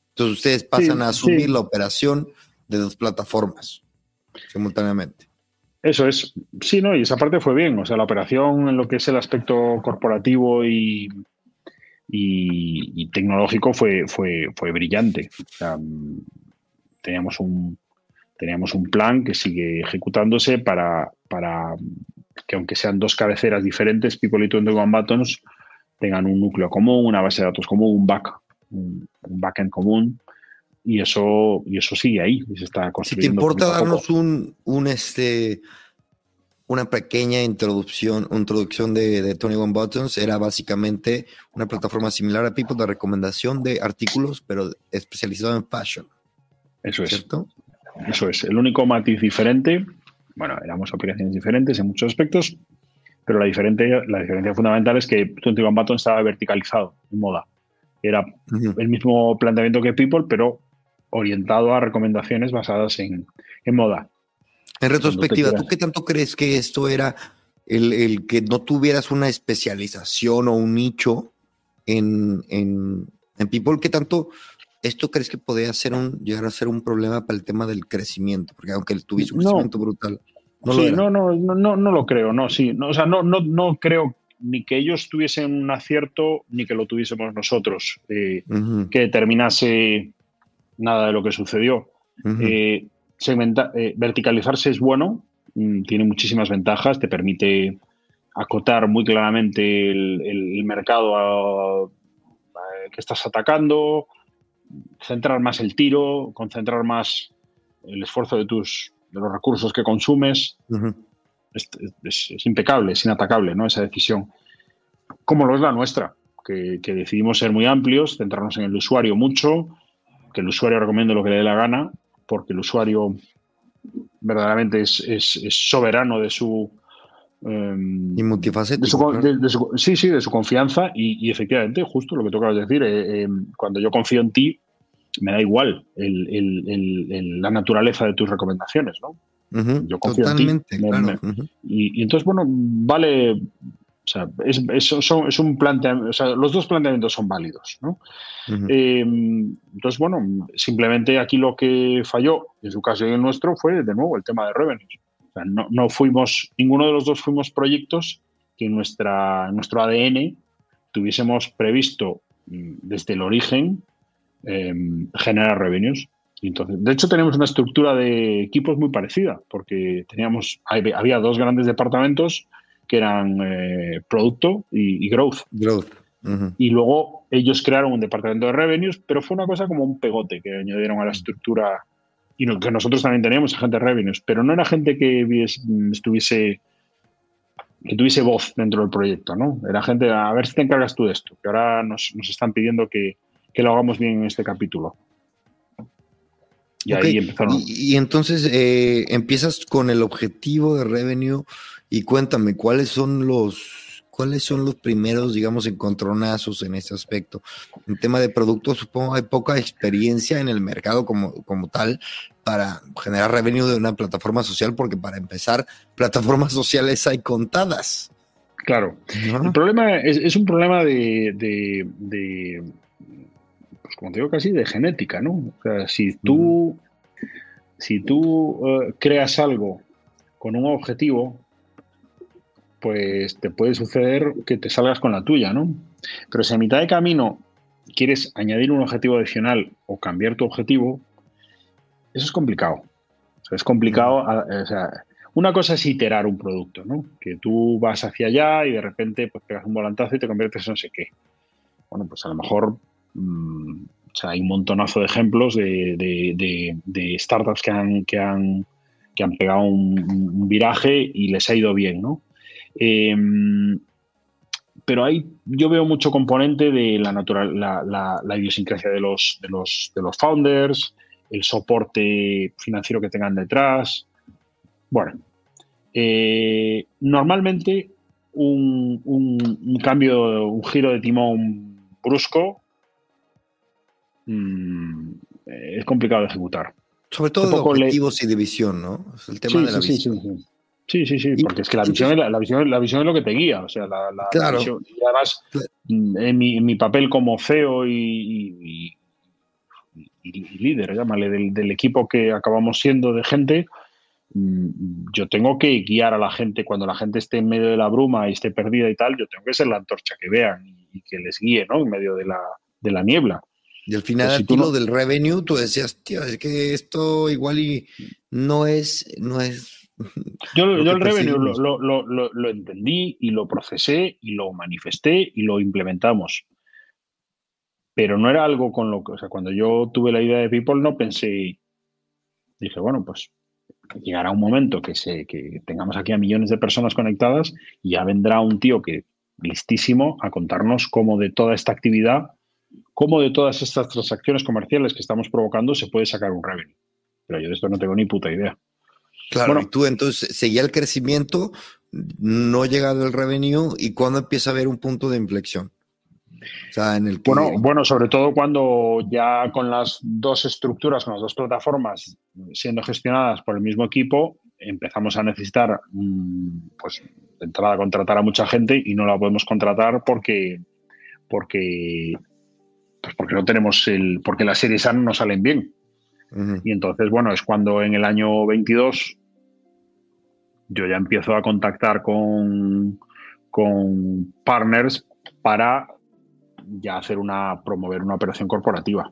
Entonces ustedes pasan a asumir la operación de dos plataformas simultáneamente. Eso es, sí, ¿no? Y esa parte fue bien. O sea, la operación en lo que es el aspecto corporativo y, y, tecnológico fue, fue, fue brillante. teníamos un, teníamos un plan que sigue ejecutándose para, para que aunque sean dos cabeceras diferentes, People y One Buttons, tengan un núcleo común, una base de datos común, un back, un, backend común. Y eso, y eso sigue ahí, se está construyendo. Si te importa darnos un, un, este, una pequeña introducción, introducción de, de Tony One Buttons, era básicamente una plataforma similar a People de recomendación de artículos, pero especializado en fashion. Eso es. ¿Cierto? Eso es. El único matiz diferente, bueno, éramos aplicaciones diferentes en muchos aspectos, pero la diferencia, la diferencia fundamental es que 21 Button estaba verticalizado en moda. Era el mismo planteamiento que People, pero orientado a recomendaciones basadas en, moda. En retrospectiva, ¿tú qué tanto crees que esto era el, que no tuvieras una especialización o un nicho en, People? ¿Qué tanto esto crees que podía ser un, llegar a ser un problema para el tema del crecimiento? Porque aunque tuviese un crecimiento brutal. No, sí, no, no, no, no, lo creo, no, sí. No, o sea, no, no, no creo ni que ellos tuviesen un acierto ni que lo tuviésemos nosotros, eh, que determinase nada de lo que sucedió. Eh, segmenta, eh, verticalizarse es bueno, mm, tiene muchísimas ventajas, te permite acotar muy claramente el, mercado que estás atacando, centrar más el tiro, concentrar más el esfuerzo de tus de los recursos que consumes. es, impecable, es inatacable, ¿no? Esa decisión. Como lo es la nuestra, que, decidimos ser muy amplios, centrarnos en el usuario mucho, que el usuario recomiende lo que le dé la gana, porque el usuario verdaderamente es, soberano de su, em, y multifacético. sí, sí, de su confianza y, efectivamente, justo lo que tú acabas de decir, eh, em, cuando yo confío en ti, me da igual la naturaleza de tus recomendaciones, ¿no? yo confío en ti. y, entonces, bueno, vale, o sea, es, es, un planteamiento, o sea, los dos planteamientos son válidos, ¿no? Eh, entonces, bueno, simplemente aquí lo que falló, en su caso y en el nuestro, fue de nuevo el tema de revenues. O sea, no, no, fuimos, ninguno de los dos fuimos proyectos que en nuestra, nuestro ADN tuviésemos previsto mm, desde el origen Em, generar revenues. Entonces, de hecho, tenemos una estructura de equipos muy parecida, porque teníamos, había dos grandes departamentos que eran eh, producto y, growth. Growth. Y luego ellos crearon un departamento de revenues, pero fue una cosa como un pegote que añadieron a la estructura y que nosotros también teníamos gente de revenues, pero no era gente que estuviese que tuviese voz dentro del proyecto, ¿no? Era gente, a ver si te encargas tú de esto, que ahora nos están pidiendo que, que lo hagamos bien en este capítulo. Y ahí empezaron. Y, entonces eh, empiezas con el objetivo de revenue y cuéntame cuáles son los cuáles son los primeros, digamos, encontronazos en ese aspecto. En tema de productos, supongo hay poca experiencia en el mercado como, como tal para generar revenue de una plataforma social, porque para empezar, plataformas sociales hay contadas. Claro. El problema es, un problema de pues, como te digo, casi de genética, ¿no? O sea, si tú, si tú eh, creas algo con un objetivo, pues te puede suceder que te salgas con la tuya, ¿no? Pero si a mitad de camino quieres añadir un objetivo adicional o cambiar tu objetivo, eso es complicado. es complicado, o sea, una cosa es iterar un producto, ¿no? Que tú vas hacia allá y de repente pues pegas un volantazo y te conviertes en no sé qué. Bueno, pues a lo mejor Mm, o sea, hay un montonazo de ejemplos de, startups que han, que han, que han pegado un, viraje y les ha ido bien, ¿no? Em, pero ahí yo veo mucho componente de la, natural, la, idiosincrasia de los, de, los, de los founders, el soporte financiero que tengan detrás. Bueno, eh, normalmente un, un, cambio, un giro de timón brusco Mm, es complicado de ejecutar. Sobre todo de objetivos y de visión, ¿no? Es el tema de la visión. Sí, sí, sí, porque es que la visión, es la, visión, la visión es lo que te guía. O sea, la, claro. y además, mm, en mi, papel como CEO y, líder, llámale, del, equipo que acabamos siendo de gente, mm, yo tengo que guiar a la gente cuando la gente esté en medio de la bruma y esté perdida y tal, yo tengo que ser la antorcha que vean y, que les guíe, ¿no? En medio de la, de la niebla. Y al final, al tiro del revenue, tú decías, tío, es que esto igual y no es, no es. Yo, el revenue lo, entendí y lo procesé y lo manifesté y lo implementamos. Pero no era algo con lo que, o sea, cuando yo tuve la idea de People no pensé, dije, bueno, pues llegará un momento que, se, que tengamos aquí a millones de personas conectadas y ya vendrá un tío que listísimo a contarnos cómo de toda esta actividad cómo de todas estas transacciones comerciales que estamos provocando se puede sacar un revenue. Pero yo de esto no tengo ni puta idea. Claro, y tú entonces seguía el crecimiento, no llegado el revenue, y cuándo empieza a haber un punto de inflexión. O sea, en el bueno, bueno, sobre todo cuando ya con las dos estructuras, con las dos plataformas siendo gestionadas por el mismo equipo, empezamos a necesitar, mm, pues, de entrada, contratar a mucha gente y no la podemos contratar porque, porque pues porque no tenemos el. porque las series A no salen bien. Y entonces, bueno, es cuando en el año 22 yo ya empiezo a contactar con, con partners para ya hacer una. promover una operación corporativa.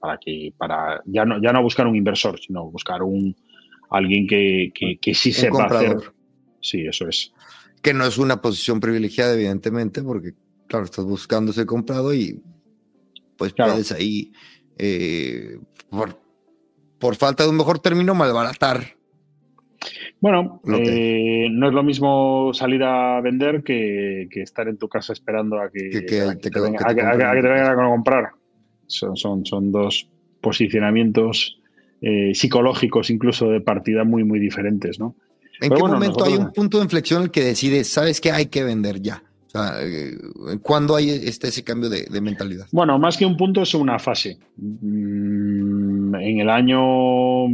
Para que. para ya no, ya no buscar un inversor, sino buscar un, alguien que, que, sí sepa hacer. Sí, eso es. Que no es una posición privilegiada, evidentemente, porque, claro, estás buscando ese comprado y pues puedes ahí, eh, por, por falta de un mejor término, malbaratar bueno, eh, no es lo mismo salir a vender que, estar en tu casa esperando a que, te, vengan a comprar. Son, son, son dos posicionamientos eh, psicológicos incluso de partida muy, muy diferentes, ¿no? ¿En qué momento hay un punto de inflexión en el que decides, sabes que hay que vender ya? O sea, eh, ¿cuándo hay este, ese cambio de, mentalidad? Bueno, más que un punto es una fase. Mm, en el año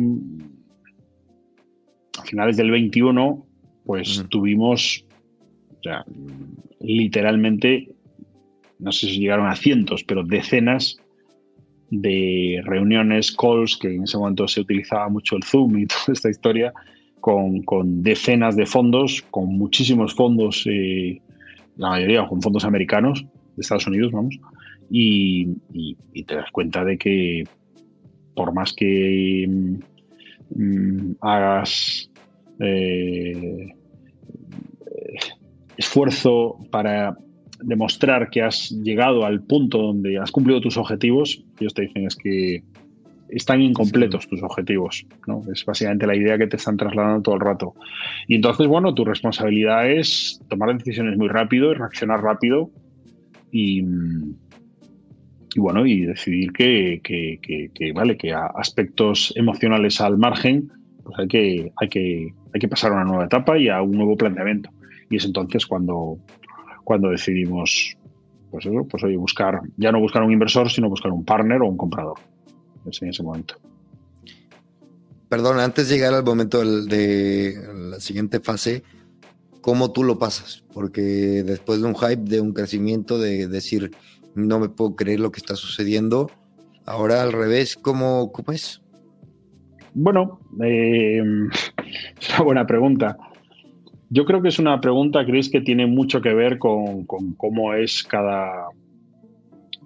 a finales del 21, pues tuvimos, o sea, literalmente, no sé si llegaron a cientos, pero decenas de reuniones, calls, que en ese momento se utilizaba mucho el Zoom y toda esta historia, con, decenas de fondos, con muchísimos fondos, eh, la mayoría con fondos americanos, de Estados Unidos, vamos, y, te das cuenta de que por más que mm, hagas eh, esfuerzo para demostrar que has llegado al punto donde has cumplido tus objetivos, ellos te dicen es que están incompletos tus objetivos. ¿no? Es básicamente la idea que te están trasladando todo el rato. Y entonces, bueno, tu responsabilidad es tomar decisiones muy rápido y reaccionar rápido y, bueno, y decidir que, que, vale, que aspectos emocionales al margen, pues hay que, hay que hay que pasar a una nueva etapa y a un nuevo planteamiento. Y es entonces cuando, cuando decidimos, pues eso, pues oye, buscar, ya no buscar un inversor, sino buscar un partner o un comprador. Es en ese momento. Perdón, antes de llegar al momento de la siguiente fase, ¿cómo tú lo pasas? Porque después de un hype, de un crecimiento, de decir, no me puedo creer lo que está sucediendo, ahora al revés, ¿cómo, cómo es? Bueno, eh, es una buena pregunta. Yo creo que es una pregunta, Chris, que tiene mucho que ver con, cómo es cada,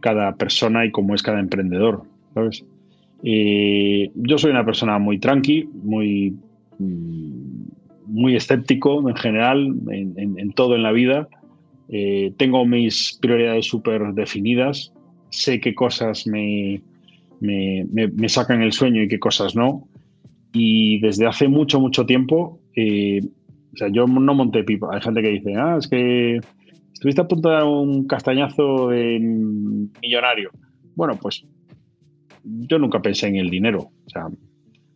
cada persona y cómo es cada emprendedor, ¿sabes? yo soy una persona muy tranqui, muy, mm, muy escéptico en general, en, todo en la vida. Eh, tengo mis prioridades súper definidas, sé qué cosas me, me, me, sacan el sueño y qué cosas no. Y desde hace mucho, mucho tiempo, eh, o sea, yo no monté pipa. Hay gente que dice, ah, es que estuviste a punto de dar un castañazo de millonario. Bueno, pues yo nunca pensé en el dinero. O sea,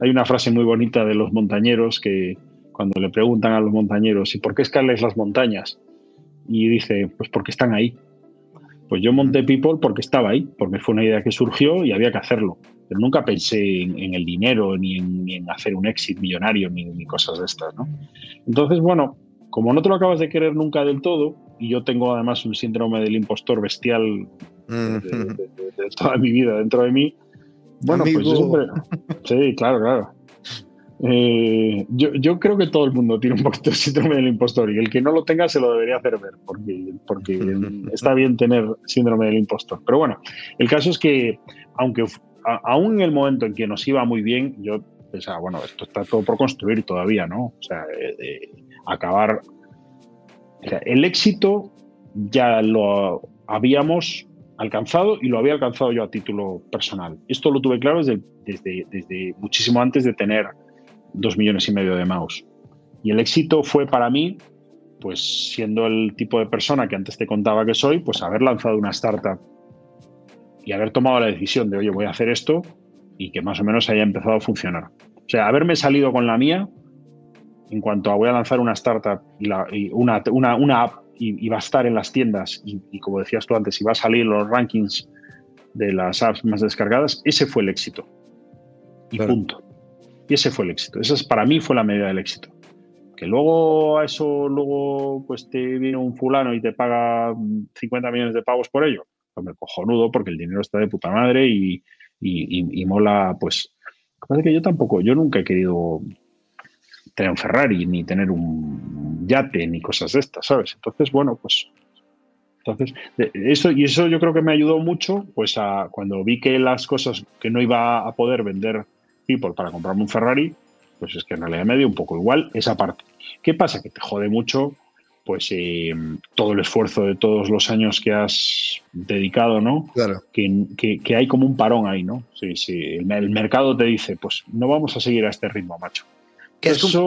hay una frase muy bonita de los montañeros que cuando le preguntan a los montañeros, ¿y por qué escalas las montañas? Y dice, pues porque están ahí. Pues yo monté People porque estaba ahí, porque fue una idea que surgió y había que hacerlo pero nunca pensé en, el dinero, ni en, hacer un éxito millonario, ni, cosas de estas, ¿no? Entonces, bueno, como no te lo acabas de querer nunca del todo, y yo tengo además un síndrome del impostor bestial de, toda mi vida dentro de mí, bueno, pues yo siempre... Sí, claro, claro. Eh, yo, creo que todo el mundo tiene un poquito de síndrome del impostor y el que no lo tenga se lo debería hacer ver porque, porque está bien tener síndrome del impostor. Pero bueno, el caso es que aunque aún en el momento en que nos iba muy bien, yo pensaba, bueno, esto está todo por construir todavía, ¿no? O sea, acabar. el éxito ya lo habíamos alcanzado y lo había alcanzado yo a título personal. Esto lo tuve claro desde, desde, desde muchísimo antes de tener dos millones y medio de mouse. Y el éxito fue para mí, pues siendo el tipo de persona que antes te contaba que soy, pues haber lanzado una startup y haber tomado la decisión de, oye, voy a hacer esto y que más o menos haya empezado a funcionar. O sea, haberme salido con la mía en cuanto a voy a lanzar una startup y, una, una, app y, va a estar en las tiendas y, como decías tú antes, y va a salir los rankings de las apps más descargadas, ese fue el éxito. Y punto. Y ese fue el éxito. Esa para mí fue la medida del éxito. Que luego a eso, luego pues te viene un fulano y te paga 50 millones de pavos por ello me cojonudo porque el dinero está de puta madre y, mola, pues. Que yo tampoco, yo nunca he querido tener un Ferrari, ni tener un yate, ni cosas de estas, ¿sabes? Entonces, bueno, pues. Entonces, eso, y eso yo creo que me ayudó mucho, pues a cuando vi que las cosas que no iba a poder vender People para comprarme un Ferrari, pues es que en realidad me dio un poco igual esa parte. ¿Qué pasa? Que te jode mucho pues eh, todo el esfuerzo de todos los años que has dedicado, ¿no? Claro. Que, hay como un parón ahí, ¿no? Sí, sí. El, mercado te dice, pues no vamos a seguir a este ritmo, macho.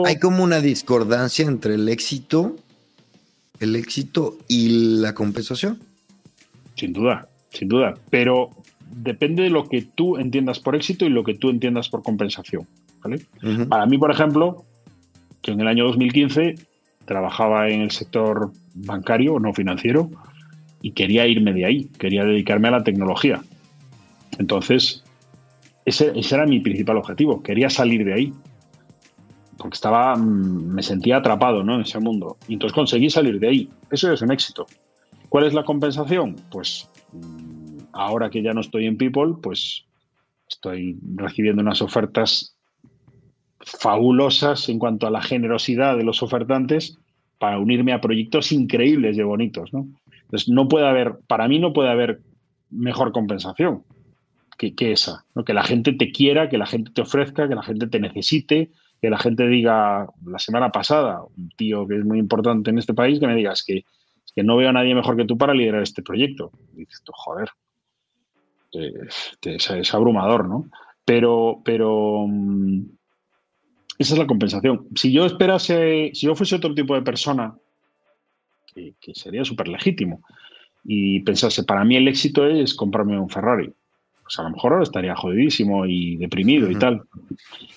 hay como una discordancia entre el éxito, el éxito y la compensación. Sin duda, sin duda. Pero depende de lo que tú entiendas por éxito y lo que tú entiendas por compensación. Para mí, por ejemplo, que en el año 2015 trabajaba en el sector bancario, no financiero, y quería irme de ahí, quería dedicarme a la tecnología. Entonces, ese, era mi principal objetivo, quería salir de ahí, porque estaba, mm, me sentía atrapado ¿no? en ese mundo. Y entonces conseguí salir de ahí. Eso es un éxito. ¿Cuál es la compensación? Pues mm, ahora que ya no estoy en People, pues estoy recibiendo unas ofertas fabulosas en cuanto a la generosidad de los ofertantes para unirme a proyectos increíbles y bonitos. ¿no? Entonces, no puede haber, para mí no puede haber mejor compensación que, esa, ¿no? que la gente te quiera, que la gente te ofrezca, que la gente te necesite, que la gente diga, la semana pasada, un tío que es muy importante en este país, que me digas que, que no veo a nadie mejor que tú para liderar este proyecto. Dices, joder, es, es, abrumador, ¿no? Pero, pero, mm, esa es la compensación. Si yo esperase, si yo fuese otro tipo de persona, que, sería súper legítimo, y pensase, para mí el éxito es comprarme un Ferrari, pues a lo mejor ahora estaría jodidísimo y deprimido y tal.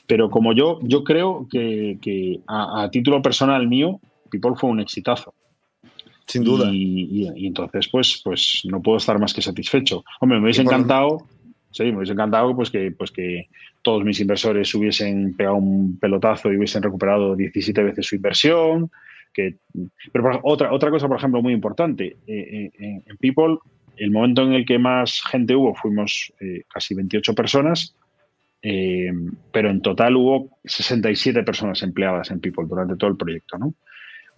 Pero como yo, yo creo que, a, título personal mío, People fue un exitazo. Sin duda. Y, entonces, pues, pues no puedo estar más que satisfecho. Hombre, me hubiese encantado, sí, me hubiese encantado pues que, pues que todos mis inversores hubiesen pegado un pelotazo y hubiesen recuperado 17 veces su inversión. Que, pero otra, otra cosa, por ejemplo, muy importante, eh, eh, en People, el momento en el que más gente hubo, fuimos eh, casi 28 personas, pero en total hubo 67 personas empleadas en People durante todo el proyecto, ¿no?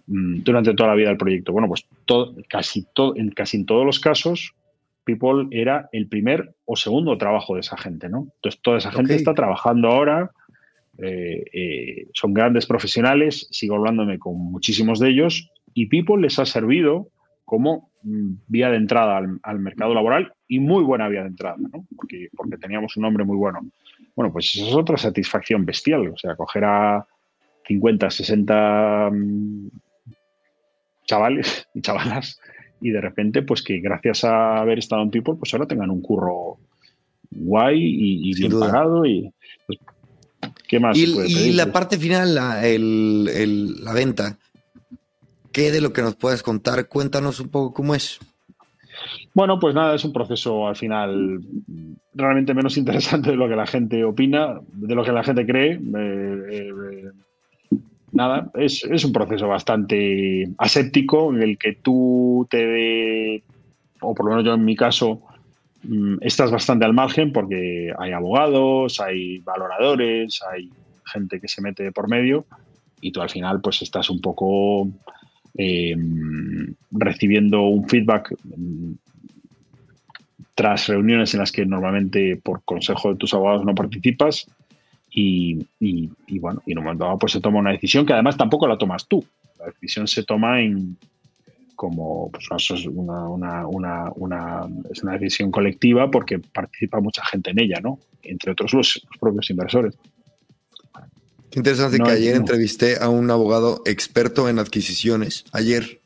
Mm, durante toda la vida del proyecto. Bueno, pues casi, todo, en, casi en todos los casos People era el primer o segundo trabajo de esa gente, ¿no? Entonces, toda esa gente está trabajando ahora, eh, eh, son grandes profesionales, sigo hablándome con muchísimos de ellos, y People les ha servido como mm, vía de entrada al, mercado laboral y muy buena vía de entrada, ¿no? Porque, porque teníamos un nombre muy bueno. Bueno, pues eso es otra satisfacción bestial, o sea, coger a 50, 60 mm, chavales y chavalas y de repente, pues que gracias a haber estado en People, pues ahora tengan un curro guay y, bien pagado y pues, ¿qué más? Y, la parte final, la, la venta, ¿qué de lo que nos puedes contar? Cuéntanos un poco cómo es. Bueno, pues nada, es un proceso al final realmente menos interesante de lo que la gente opina, de lo que la gente cree. Eh, eh, nada, es, un proceso bastante aséptico en el que tú te, o por lo menos yo en mi caso, mm, estás bastante al margen porque hay abogados, hay valoradores, hay gente que se mete por medio y tú al final pues estás un poco em, recibiendo un feedback mm, tras reuniones en las que normalmente por consejo de tus abogados no participas y, bueno, y en un momento dado pues se toma una decisión que además tampoco la tomas tú. La decisión se toma en como pues, una, es una decisión colectiva porque participa mucha gente en ella, ¿no? Entre otros los, propios inversores. Qué interesante que ayer entrevisté a un abogado experto en adquisiciones. Ayer.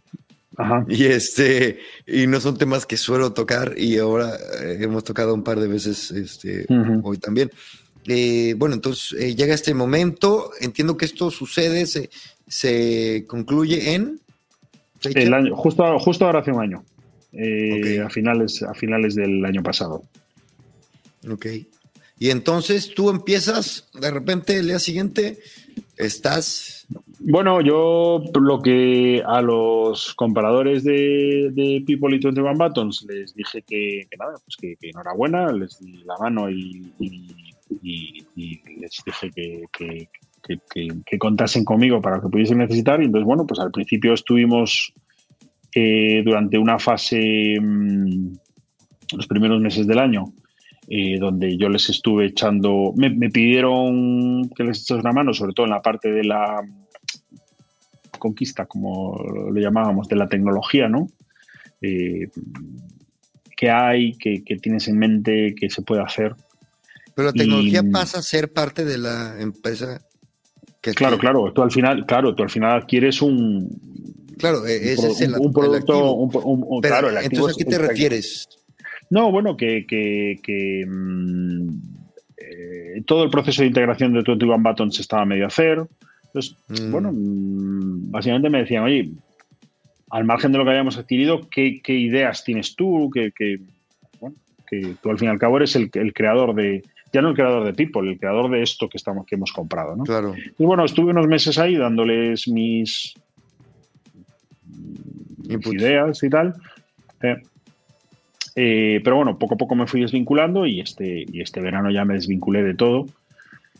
Y este, y no son temas que suelo tocar y ahora eh, hemos tocado un par de veces este, hoy también. Eh, bueno, entonces eh, llega este momento. Entiendo que esto sucede, se, se concluye en. El año, justo, justo ahora hace un año. Eh, a, finales, a finales del año pasado. Ok. Y entonces tú empiezas, de repente el día siguiente, estás. Bueno, yo lo que a los comparadores de, de People y 21 Buttons les dije que, nada, pues que, enhorabuena, les di la mano y y, les dije que, que, contasen conmigo para lo que pudiesen necesitar. Y entonces, bueno, pues al principio estuvimos eh, durante una fase, mm, los primeros meses del año, eh, donde yo les estuve echando, me, pidieron que les echase una mano, sobre todo en la parte de la conquista, como lo llamábamos, de la tecnología, ¿no? Eh, ¿Qué hay? ¿Qué, tienes en mente? ¿Qué se puede hacer? Pero la tecnología pasa a ser parte de la empresa. Que claro, claro. Tú al final, claro, tú al final adquieres un. Claro, e-, ese un, es el, un producto. Un, claro, el entonces, ¿a qué te refieres? No, bueno, que, que, mm, eh, todo el proceso de integración de 21 Buttons estaba medio a hacer. Entonces, mm. bueno, mm, básicamente me decían, oye, al margen de lo que hayamos adquirido, ¿qué, ideas tienes tú? Que, que, bueno, que tú al fin y al cabo eres el, creador de, ya no el creador de People, el creador de esto que, estamos, que hemos comprado, ¿no? Claro. Y bueno, estuve unos meses ahí dándoles mis, ideas y tal. Eh, eh, pero bueno, poco a poco me fui desvinculando y este, y este verano ya me desvinculé de todo.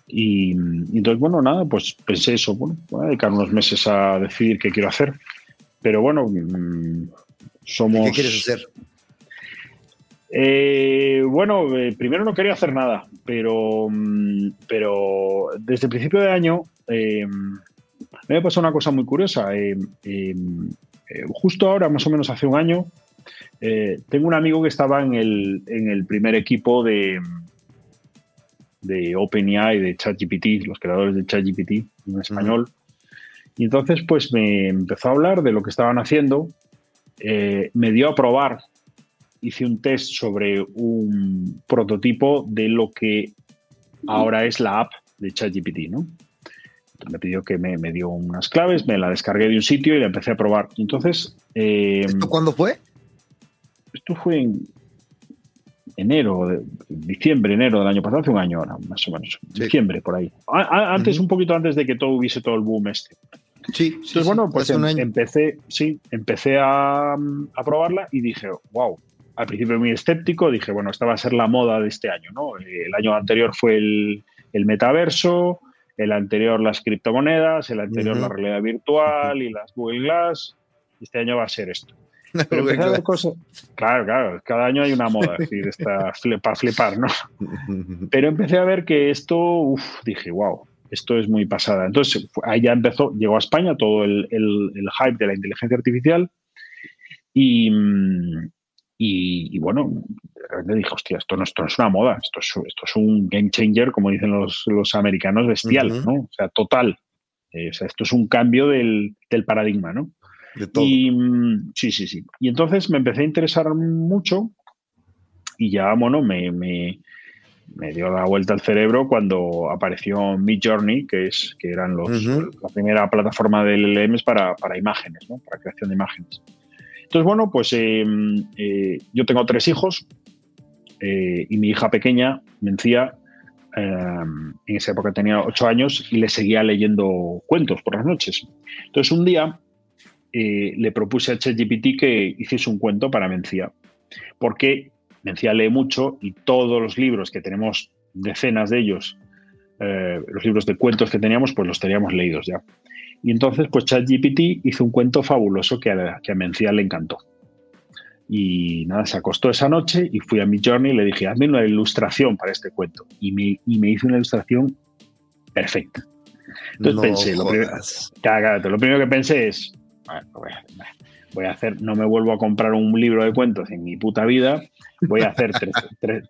Y, entonces, bueno, nada, pues pensé eso, bueno, voy a dedicar unos meses a decidir qué quiero hacer. Pero bueno, mm, somos... ¿Qué quieres hacer? Eh, bueno, eh, primero no quería hacer nada, pero, mm, pero desde el principio de año me ha pasado una cosa muy curiosa. justo ahora, más o menos hace un año, eh, tengo un amigo que estaba en el, en el primer equipo de, de OpenAI, de ChatGPT, los creadores de ChatGPT en español. Y entonces, pues me empezó a hablar de lo que estaban haciendo. Eh, me dio a probar, hice un test sobre un prototipo de lo que ahora es la app de ChatGPT, ¿no? me pidió que me, me, dio unas claves, me la descargué de un sitio y la empecé a probar. Entonces. Eh, ¿Esto cuándo fue? esto fue en enero, diciembre, enero del año pasado, hace un año ahora, más o menos. Diciembre, por ahí. antes, un poquito antes de que todo hubiese todo el boom este. Sí, Entonces, bueno, pues em, empecé, sí, empecé a, probarla y dije, wow. Al principio muy escéptico, dije, bueno, esta va a ser la moda de este año, ¿no? El año anterior fue el, metaverso, el anterior las criptomonedas, el anterior la realidad virtual y las Google Glass. Este año va a ser esto. Pero empecé a ver cosas. Claro, claro, cada año hay una moda decir, esta, para flipar, ¿no? Pero empecé a ver que esto, uff, dije, wow, esto es muy pasada. Entonces, ahí ya empezó, llegó a España todo el, hype de la inteligencia artificial y, y, bueno, de repente dije, hostia, esto no, esto no es una moda, esto es, esto es un game changer, como dicen los, los americanos, bestial, ¿no? O sea, total. Eh, o sea, esto es un cambio del, del paradigma, ¿no? Y, mm, sí, sí, sí. Y entonces me empecé a interesar mucho y ya, bueno, me, me, dio la vuelta al cerebro cuando apareció Mid Journey, que, es, que eran los, la primera plataforma de LLMs para, para imágenes, ¿no? para creación de imágenes. Entonces, bueno, pues eh, eh, yo tengo tres hijos eh, y mi hija pequeña, Mencía, en esa época tenía ocho años y le seguía leyendo cuentos por las noches. Entonces, un día le propuse a ChatGPT que hiciese un cuento para Mencía, porque Mencía lee mucho y todos los libros que tenemos, decenas de ellos, los libros de cuentos que teníamos, pues los teníamos leídos ya. Y entonces, pues ChatGPT hizo un cuento fabuloso que a, que a Mencía le encantó. Y nada, se acostó esa noche y fui a mi journey y le dije, hazme una ilustración para este cuento. Y me, y me hizo una ilustración perfecta. Entonces pensé, lo, lo primero que pensé es, voy a hacer, no me vuelvo a comprar un libro de cuentos en mi puta vida, voy a hacer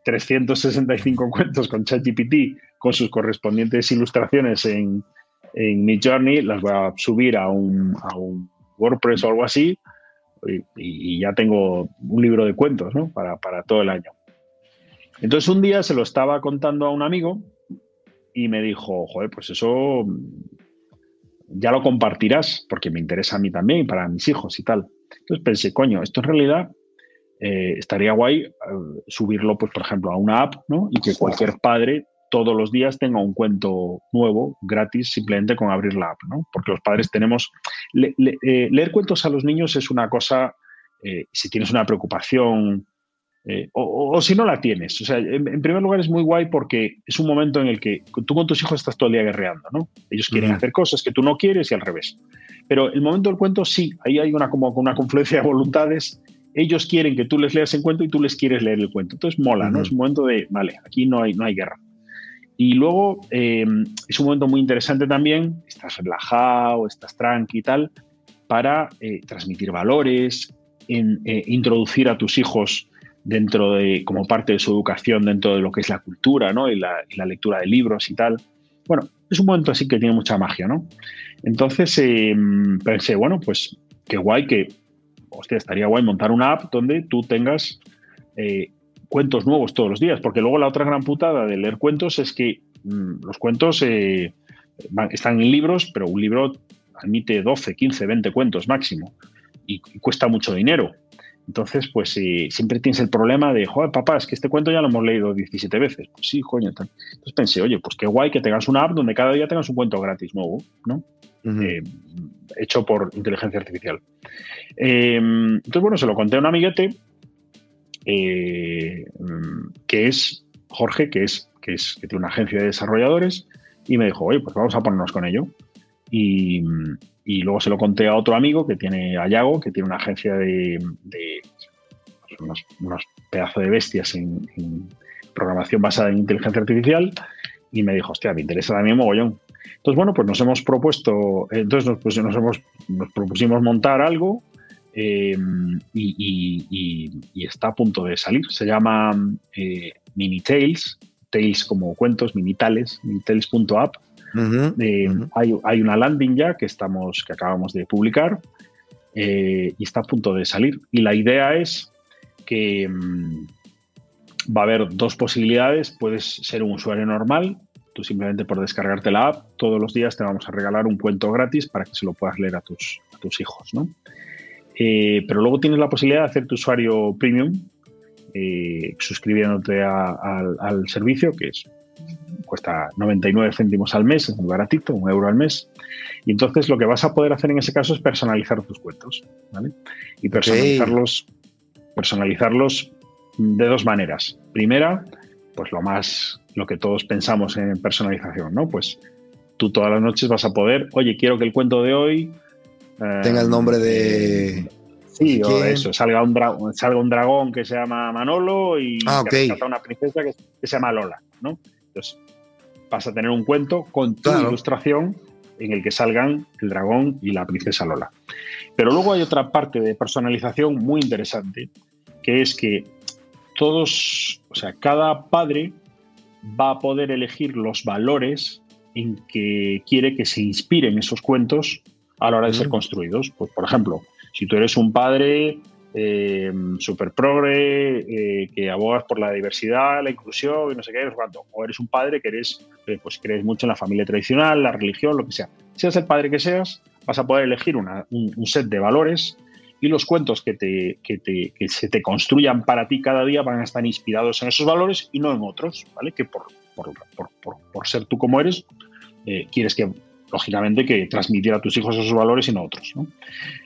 365 cuentos con ChatGPT con sus correspondientes ilustraciones en, en mi journey, las voy a subir a un, a un WordPress o algo así y, ya tengo un libro de cuentos ¿no? para, para todo el año. Entonces un día se lo estaba contando a un amigo y me dijo, joder, pues eso ya lo compartirás porque me interesa a mí también y para mis hijos y tal. Entonces pensé, coño, esto en realidad eh, estaría guay eh, subirlo, pues, por ejemplo, a una app, ¿no? Y que cualquier padre todos los días tenga un cuento nuevo, gratis, simplemente con abrir la app, ¿no? Porque los padres tenemos... Eh, leer cuentos a los niños es una cosa, si tienes una preocupación eh, o, si no la tienes. O sea, en, primer lugar es muy guay porque es un momento en el que tú con tus hijos estás todo el día guerreando, ¿no? Ellos quieren hacer cosas que tú no quieres y al revés. Pero el momento del cuento sí, ahí hay una, como una confluencia de voluntades ellos quieren que tú les leas el cuento y tú les quieres leer el cuento. Entonces mola, ¿no? Es un momento de, vale, aquí no hay, no hay guerra. Y luego eh, es un momento muy interesante también, estás relajado, estás tranqui y tal, para eh, transmitir valores, eh, introducir a tus hijos dentro de, como parte de su educación, dentro de lo que es la cultura, ¿no? Y la, lectura de libros y tal. Bueno, es un momento así que tiene mucha magia, ¿no? Entonces pensé, bueno, pues qué guay que hostia, estaría guay montar una app donde tú tengas cuentos nuevos todos los días, porque luego la otra gran putada de leer cuentos es que mm, los cuentos eh, están en libros, pero un libro admite 12, 15, 20 cuentos máximo y, cuesta mucho dinero. Entonces, pues eh, siempre tienes el problema de, joder, papá, es que este cuento ya lo hemos leído 17 veces. Pues sí, coño. Entonces pensé, oye, pues qué guay que tengas una app donde cada día tengas un cuento gratis nuevo, ¿no? hecho por inteligencia artificial. Em, entonces, bueno, se lo conté a un amiguete eh, que es Jorge, que es, que es que tiene una agencia de desarrolladores, y me dijo, oye, pues vamos a ponernos con ello. Y, luego se lo conté a otro amigo que tiene a Yago, que tiene una agencia de, unos, pedazos de bestias en, programación basada en inteligencia artificial, y me dijo, hostia, me interesa también mogollón. Entonces, bueno, pues nos hemos propuesto, entonces pues nos, hemos, nos propusimos montar algo eh, y, está a punto de salir. Se llama eh, Mini Tales, Tales como cuentos, minitales, minitales.app. Eh, hay, una landing ya que, estamos, que acabamos de publicar y está a punto de salir. Y la idea es que mm, va a haber dos posibilidades. Puedes ser un usuario normal. Tú simplemente por descargarte la app, todos los días te vamos a regalar un cuento gratis para que se lo puedas leer a tus, a tus hijos. ¿no? Eh, pero luego tienes la posibilidad de hacer tu usuario premium eh, suscribiéndote al servicio, que es, cuesta 99 céntimos al mes, es muy baratito, un euro al mes. Y entonces lo que vas a poder hacer en ese caso es personalizar tus cuentos. Y personalizarlos, personalizarlos de dos maneras. Primera, pues lo más, lo que todos pensamos en personalización, ¿no? Pues tú todas las noches vas a poder, oye, quiero que el cuento de hoy Tenga el nombre de. Eh, sí, o eso, salga un, salga un dragón que se llama Manolo y ah, una princesa que, se llama Lola, ¿no? Entonces, vas a tener un cuento con tu ilustración en el que salgan el dragón y la princesa Lola. Pero luego hay otra parte de personalización muy interesante, que es que todos, o sea, cada padre va a poder elegir los valores en que quiere que se inspiren esos cuentos a la hora de ser construidos. Pues, por ejemplo, si tú eres un padre eh, super progre, eh, que abogas por la diversidad, la inclusión y no sé qué, o eres un padre que eres, eh, pues crees mucho en la familia tradicional, la religión, lo que sea. Seas el padre que seas, vas a poder elegir un, set de valores y los cuentos que, te, que, te, que, se te construyan para ti cada día van a estar inspirados en esos valores y no en otros, ¿vale? Que por, por, por, por ser tú como eres, quieres que lógicamente, que transmitir a tus hijos esos valores y no otros.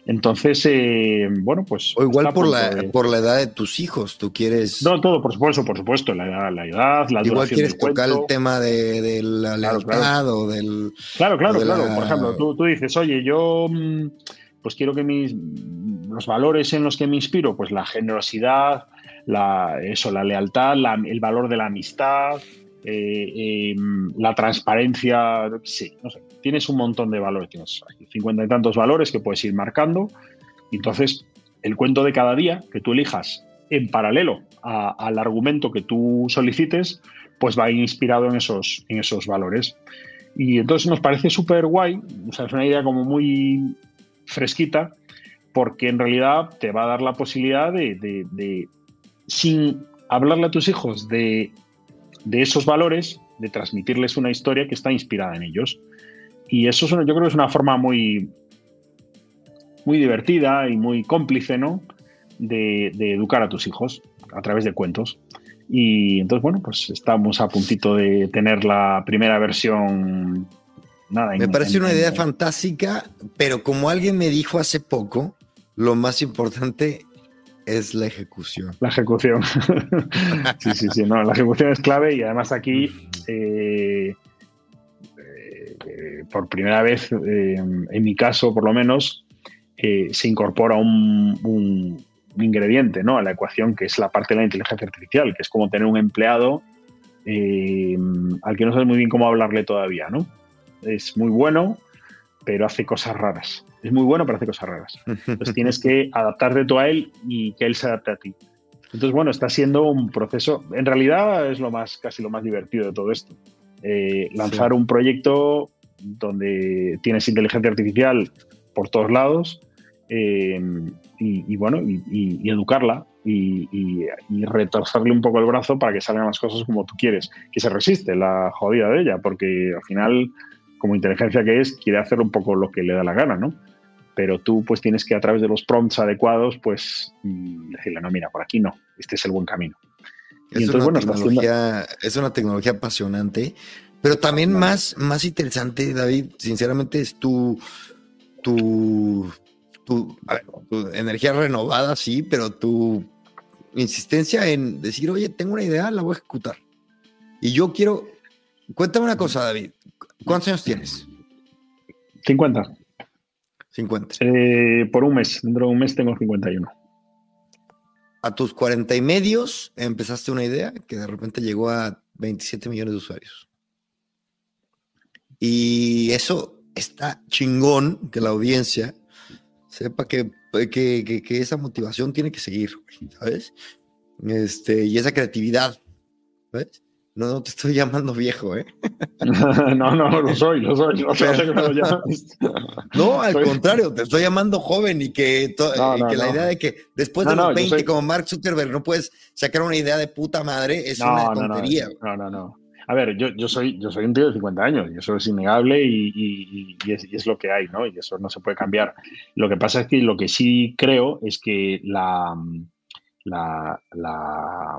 Entonces, eh, bueno, pues... O igual por la, por la edad de tus hijos, tú quieres... No, todo, por supuesto, por supuesto, la edad, la, edad, la Igual quieres tocar el tema de, la lealtad o del... Claro, claro, claro. Por ejemplo, tú, tú, dices, oye, yo mm, pues quiero que mis los valores en los que me inspiro, pues la generosidad, la, eso, la lealtad, el valor de la amistad, eh, em, la transparencia, sí, no sé, tienes un montón de valores, tienes cincuenta y tantos valores que puedes ir marcando. Entonces, el cuento de cada día que tú elijas en paralelo al argumento que tú solicites, pues va inspirado en esos, en esos valores. Y entonces nos parece súper guay, o sea, es una idea como muy fresquita, porque en realidad te va a dar la posibilidad de, sin hablarle a tus hijos de, de, esos valores, de transmitirles una historia que está inspirada en ellos. Y eso yo creo que es una forma muy, muy divertida y muy cómplice, ¿no? De, educar a tus hijos a través de cuentos. Y entonces, bueno, pues estamos a puntito de tener la primera versión. Nada, me parece una idea fantástica, pero como alguien me dijo hace poco, lo más importante es la ejecución. La ejecución. sí, sí, sí, no, la ejecución es clave y además aquí eh, por primera vez, eh, en mi caso por lo menos, eh, se incorpora un, ingrediente ¿no? a la ecuación que es la parte de la inteligencia artificial, que es como tener un empleado eh, al que no sabes muy bien cómo hablarle todavía, ¿no? Es muy bueno, pero hace cosas raras. Es muy bueno, pero hace cosas raras. Entonces tienes que adaptarte tú a él y que él se adapte a ti. Entonces, bueno, está siendo un proceso, en realidad es lo más, casi lo más divertido de todo esto. Eh, lanzar un proyecto donde tienes inteligencia artificial por todos lados eh, y, bueno, y, educarla y, retorcerle un poco el brazo para que salgan las cosas como tú quieres. Que se resiste la jodida de ella, porque al final, como inteligencia que es, quiere hacer un poco lo que le da la gana, ¿no? Pero tú pues tienes que a través de los prompts adecuados, pues mm, decirle, no, mira, por aquí no, este es el buen camino. Es, una, tecnología, es una tecnología apasionante, pero también más, más interesante, David, sinceramente, es tu, tu, tu, tu energía renovada, sí, pero tu insistencia en decir, oye, tengo una idea, la voy a ejecutar. Y yo quiero, cuéntame una cosa, David, ¿cuántos años tienes? 50. 50. Eh, por un mes, dentro de un mes tengo 51. A tus 40 y medios empezaste una idea que de repente llegó a 27 millones de usuarios. Y eso está chingón que la audiencia sepa que que, que, esa motivación tiene que seguir, ¿sabes? Este, y esa creatividad, ¿ves? No, no te estoy llamando viejo, ¿eh? no, no, lo soy, lo soy. no, al contrario, te estoy llamando joven y que, que la idea de que después de los 20, como Mark Zuckerberg, no puedes sacar una idea de puta madre, es una tontería. no, no. no. A ver, yo, yo, soy, yo soy un tío de 50 años y eso es innegable y, es, lo que hay, ¿no? Y eso no se puede cambiar. Lo que pasa es que lo que sí creo es que la, la, la,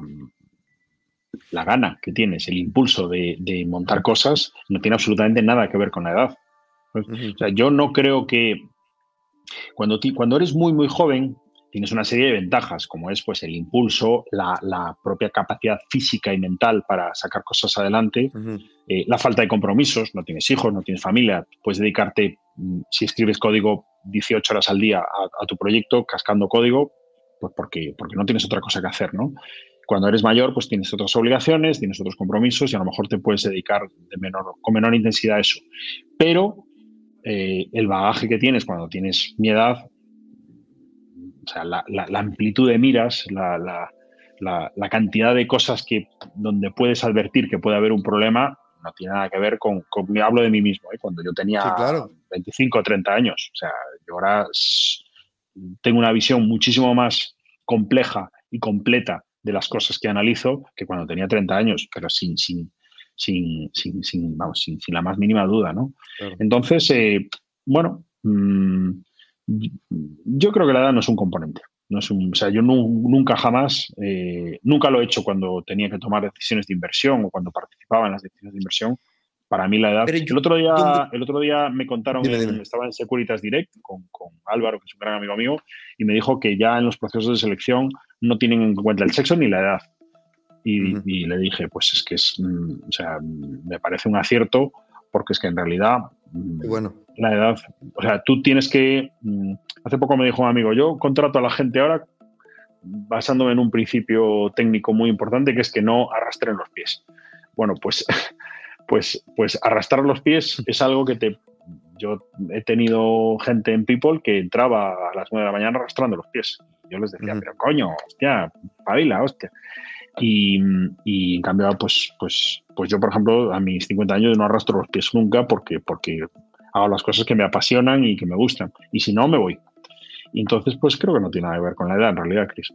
la gana que tienes, el impulso de, montar cosas, no tiene absolutamente nada que ver con la edad. O sea, yo no creo que cuando, cuando eres muy, muy joven, tienes una serie de ventajas, como es pues, el impulso, la, propia capacidad física y mental para sacar cosas adelante, eh, la falta de compromisos, no tienes hijos, no tienes familia, puedes dedicarte, mm, si escribes código 18 horas al día a, tu proyecto, cascando código, pues porque, porque no tienes otra cosa que hacer, ¿no? Cuando eres mayor, pues tienes otras obligaciones, tienes otros compromisos y a lo mejor te puedes dedicar de menor, con menor intensidad a eso. Pero eh, el bagaje que tienes cuando tienes mi edad o sea, la, amplitud de miras, la, cantidad de cosas que donde puedes advertir que puede haber un problema, no tiene nada que ver con, con hablo de mí mismo, ¿eh? cuando yo tenía 25 o 30 años. O sea, yo ahora tengo una visión muchísimo más compleja y completa de las cosas que analizo que cuando tenía 30 años, pero sin, sin, sin, sin, sin, vamos, sin, la más mínima duda, ¿no? Entonces, eh, bueno, mmm, yo creo que la edad no es un componente. No es un, o sea, yo nunca jamás, eh, nunca lo he hecho cuando tenía que tomar decisiones de inversión o cuando participaba en las decisiones de inversión. Para mí la edad. el, otro día, el otro día me contaron, estaba en Securitas Direct con, con, Álvaro, que es un gran amigo mío, y me dijo que ya en los procesos de selección no tienen en cuenta el sexo ni la edad. Y, le dije, pues es que es, mm, o sea, me parece un acierto porque es que en realidad mm, bueno la edad. O sea, tú tienes que. Mm, hace poco me dijo un amigo, yo contrato a la gente ahora basándome en un principio técnico muy importante que es que no arrastren los pies. Bueno, pues, pues, pues arrastrar los pies es algo que te. Yo he tenido gente en People que entraba a las 9 de la mañana arrastrando los pies. Yo les decía, pero coño, hostia, pavila, hostia. Y, y, en cambio, pues, pues, pues yo, por ejemplo, a mis 50 años no arrastro los pies nunca porque, porque hago las cosas que me apasionan y que me gustan. Y si no, me voy. Y entonces, pues creo que no tiene nada que ver con la edad, en realidad, Chris.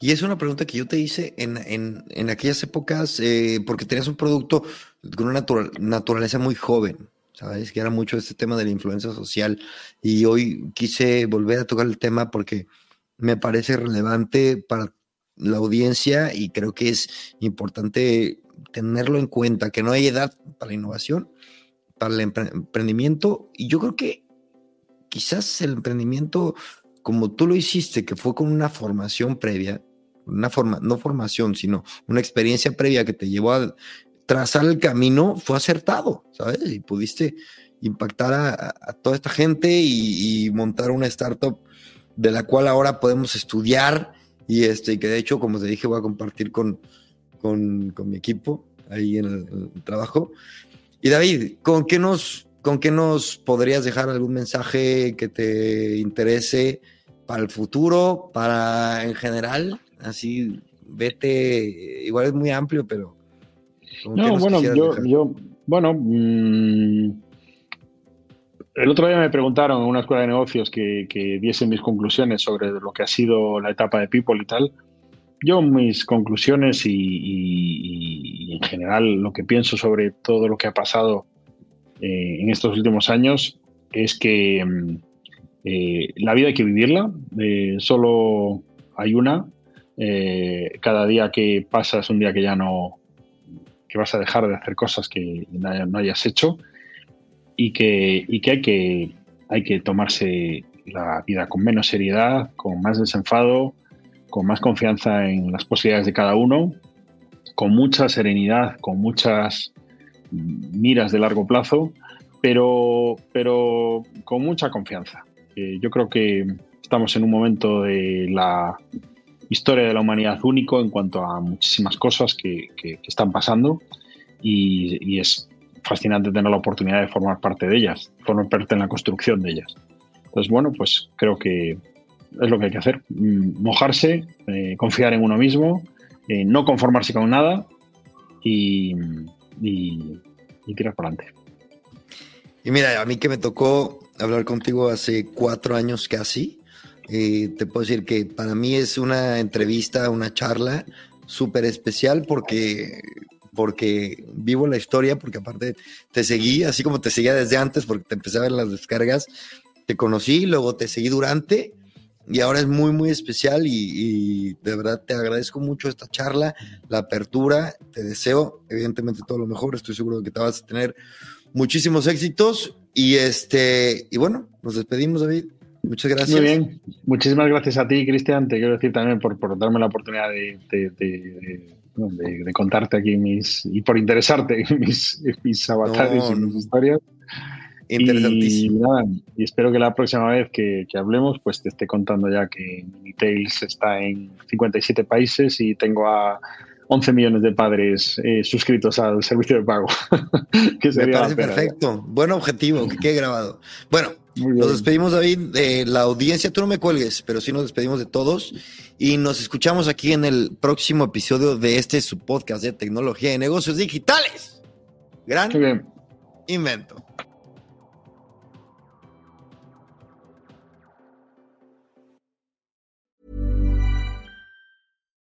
Y es una pregunta que yo te hice en, en, en aquellas épocas, eh, porque tenías un producto con una naturaleza muy joven, ¿sabes? Que era mucho este tema de la influencia social. Y hoy quise volver a tocar el tema porque me parece relevante para la audiencia y creo que es importante tenerlo en cuenta, que no hay edad para la innovación para el emprendimiento. Y yo creo que quizás el emprendimiento, como tú lo hiciste, que fue con una formación previa, una forma, no formación, sino una experiencia previa que te llevó a trazar el camino, fue acertado, ¿sabes? Y pudiste impactar a, toda esta gente y, montar una startup de la cual ahora podemos estudiar y este, que de hecho, como te dije, voy a compartir con, con, mi equipo ahí en el, trabajo. Y David, ¿con qué, nos, ¿con qué nos podrías dejar algún mensaje que te interese para el futuro, para en general? Así, vete, igual es muy amplio, pero... No, bueno, yo, yo, bueno, mm, el otro día me preguntaron en una escuela de negocios que, que diese mis conclusiones sobre lo que ha sido la etapa de People y tal. Yo mis conclusiones y, en general lo que pienso sobre todo lo que ha pasado eh, en estos últimos años es que mm, eh, la vida hay que vivirla, eh, solo hay una, cada día que pasa es un día que ya no, que vas a dejar de hacer cosas que no hayas hecho y que, hay que tomarse la vida con menos seriedad, con más desenfado, con más confianza en las posibilidades de cada uno, con mucha serenidad, con muchas miras de largo plazo, pero, pero con mucha confianza. Eh, yo creo que estamos en un momento de la historia de la humanidad único en cuanto a muchísimas cosas que, están pasando y, es fascinante tener la oportunidad de formar parte de ellas, formar parte en la construcción de ellas. Entonces, bueno, pues creo que es lo que hay que hacer, mm, mojarse, eh, confiar en uno mismo, eh, no conformarse con nada y, tirar para adelante. Y mira, a mí que me tocó hablar contigo hace cuatro años casi, eh, te puedo decir que para mí es una entrevista, una charla súper especial porque porque vivo la historia, porque aparte te seguí, así como te seguía desde antes, porque te empecé a ver las descargas, te conocí, luego te seguí durante, y ahora es muy, muy especial y, de verdad te agradezco mucho esta charla, la apertura, te deseo evidentemente todo lo mejor, estoy seguro de que te vas a tener muchísimos éxitos y este, y bueno, nos despedimos David. Muchas gracias. Muy bien. Muchísimas gracias a ti, Cristian. Te quiero decir también por, por darme la oportunidad de de, contarte aquí mis, y por interesarte en mis, mis avatares y mis historias. Interesantísimo. Y, espero que la próxima vez que, que, hablemos, pues te esté contando ya que Minitails está en 57 países y tengo a 11 millones de padres eh, suscritos al servicio de pago. que Me parece perfecto. Buen objetivo, que quede grabado. Bueno, nos despedimos, David, de la audiencia. Tú no me cuelgues, pero sí nos despedimos de todos. Y nos escuchamos aquí en el próximo episodio de este su podcast de tecnología y negocios digitales. Gran invento.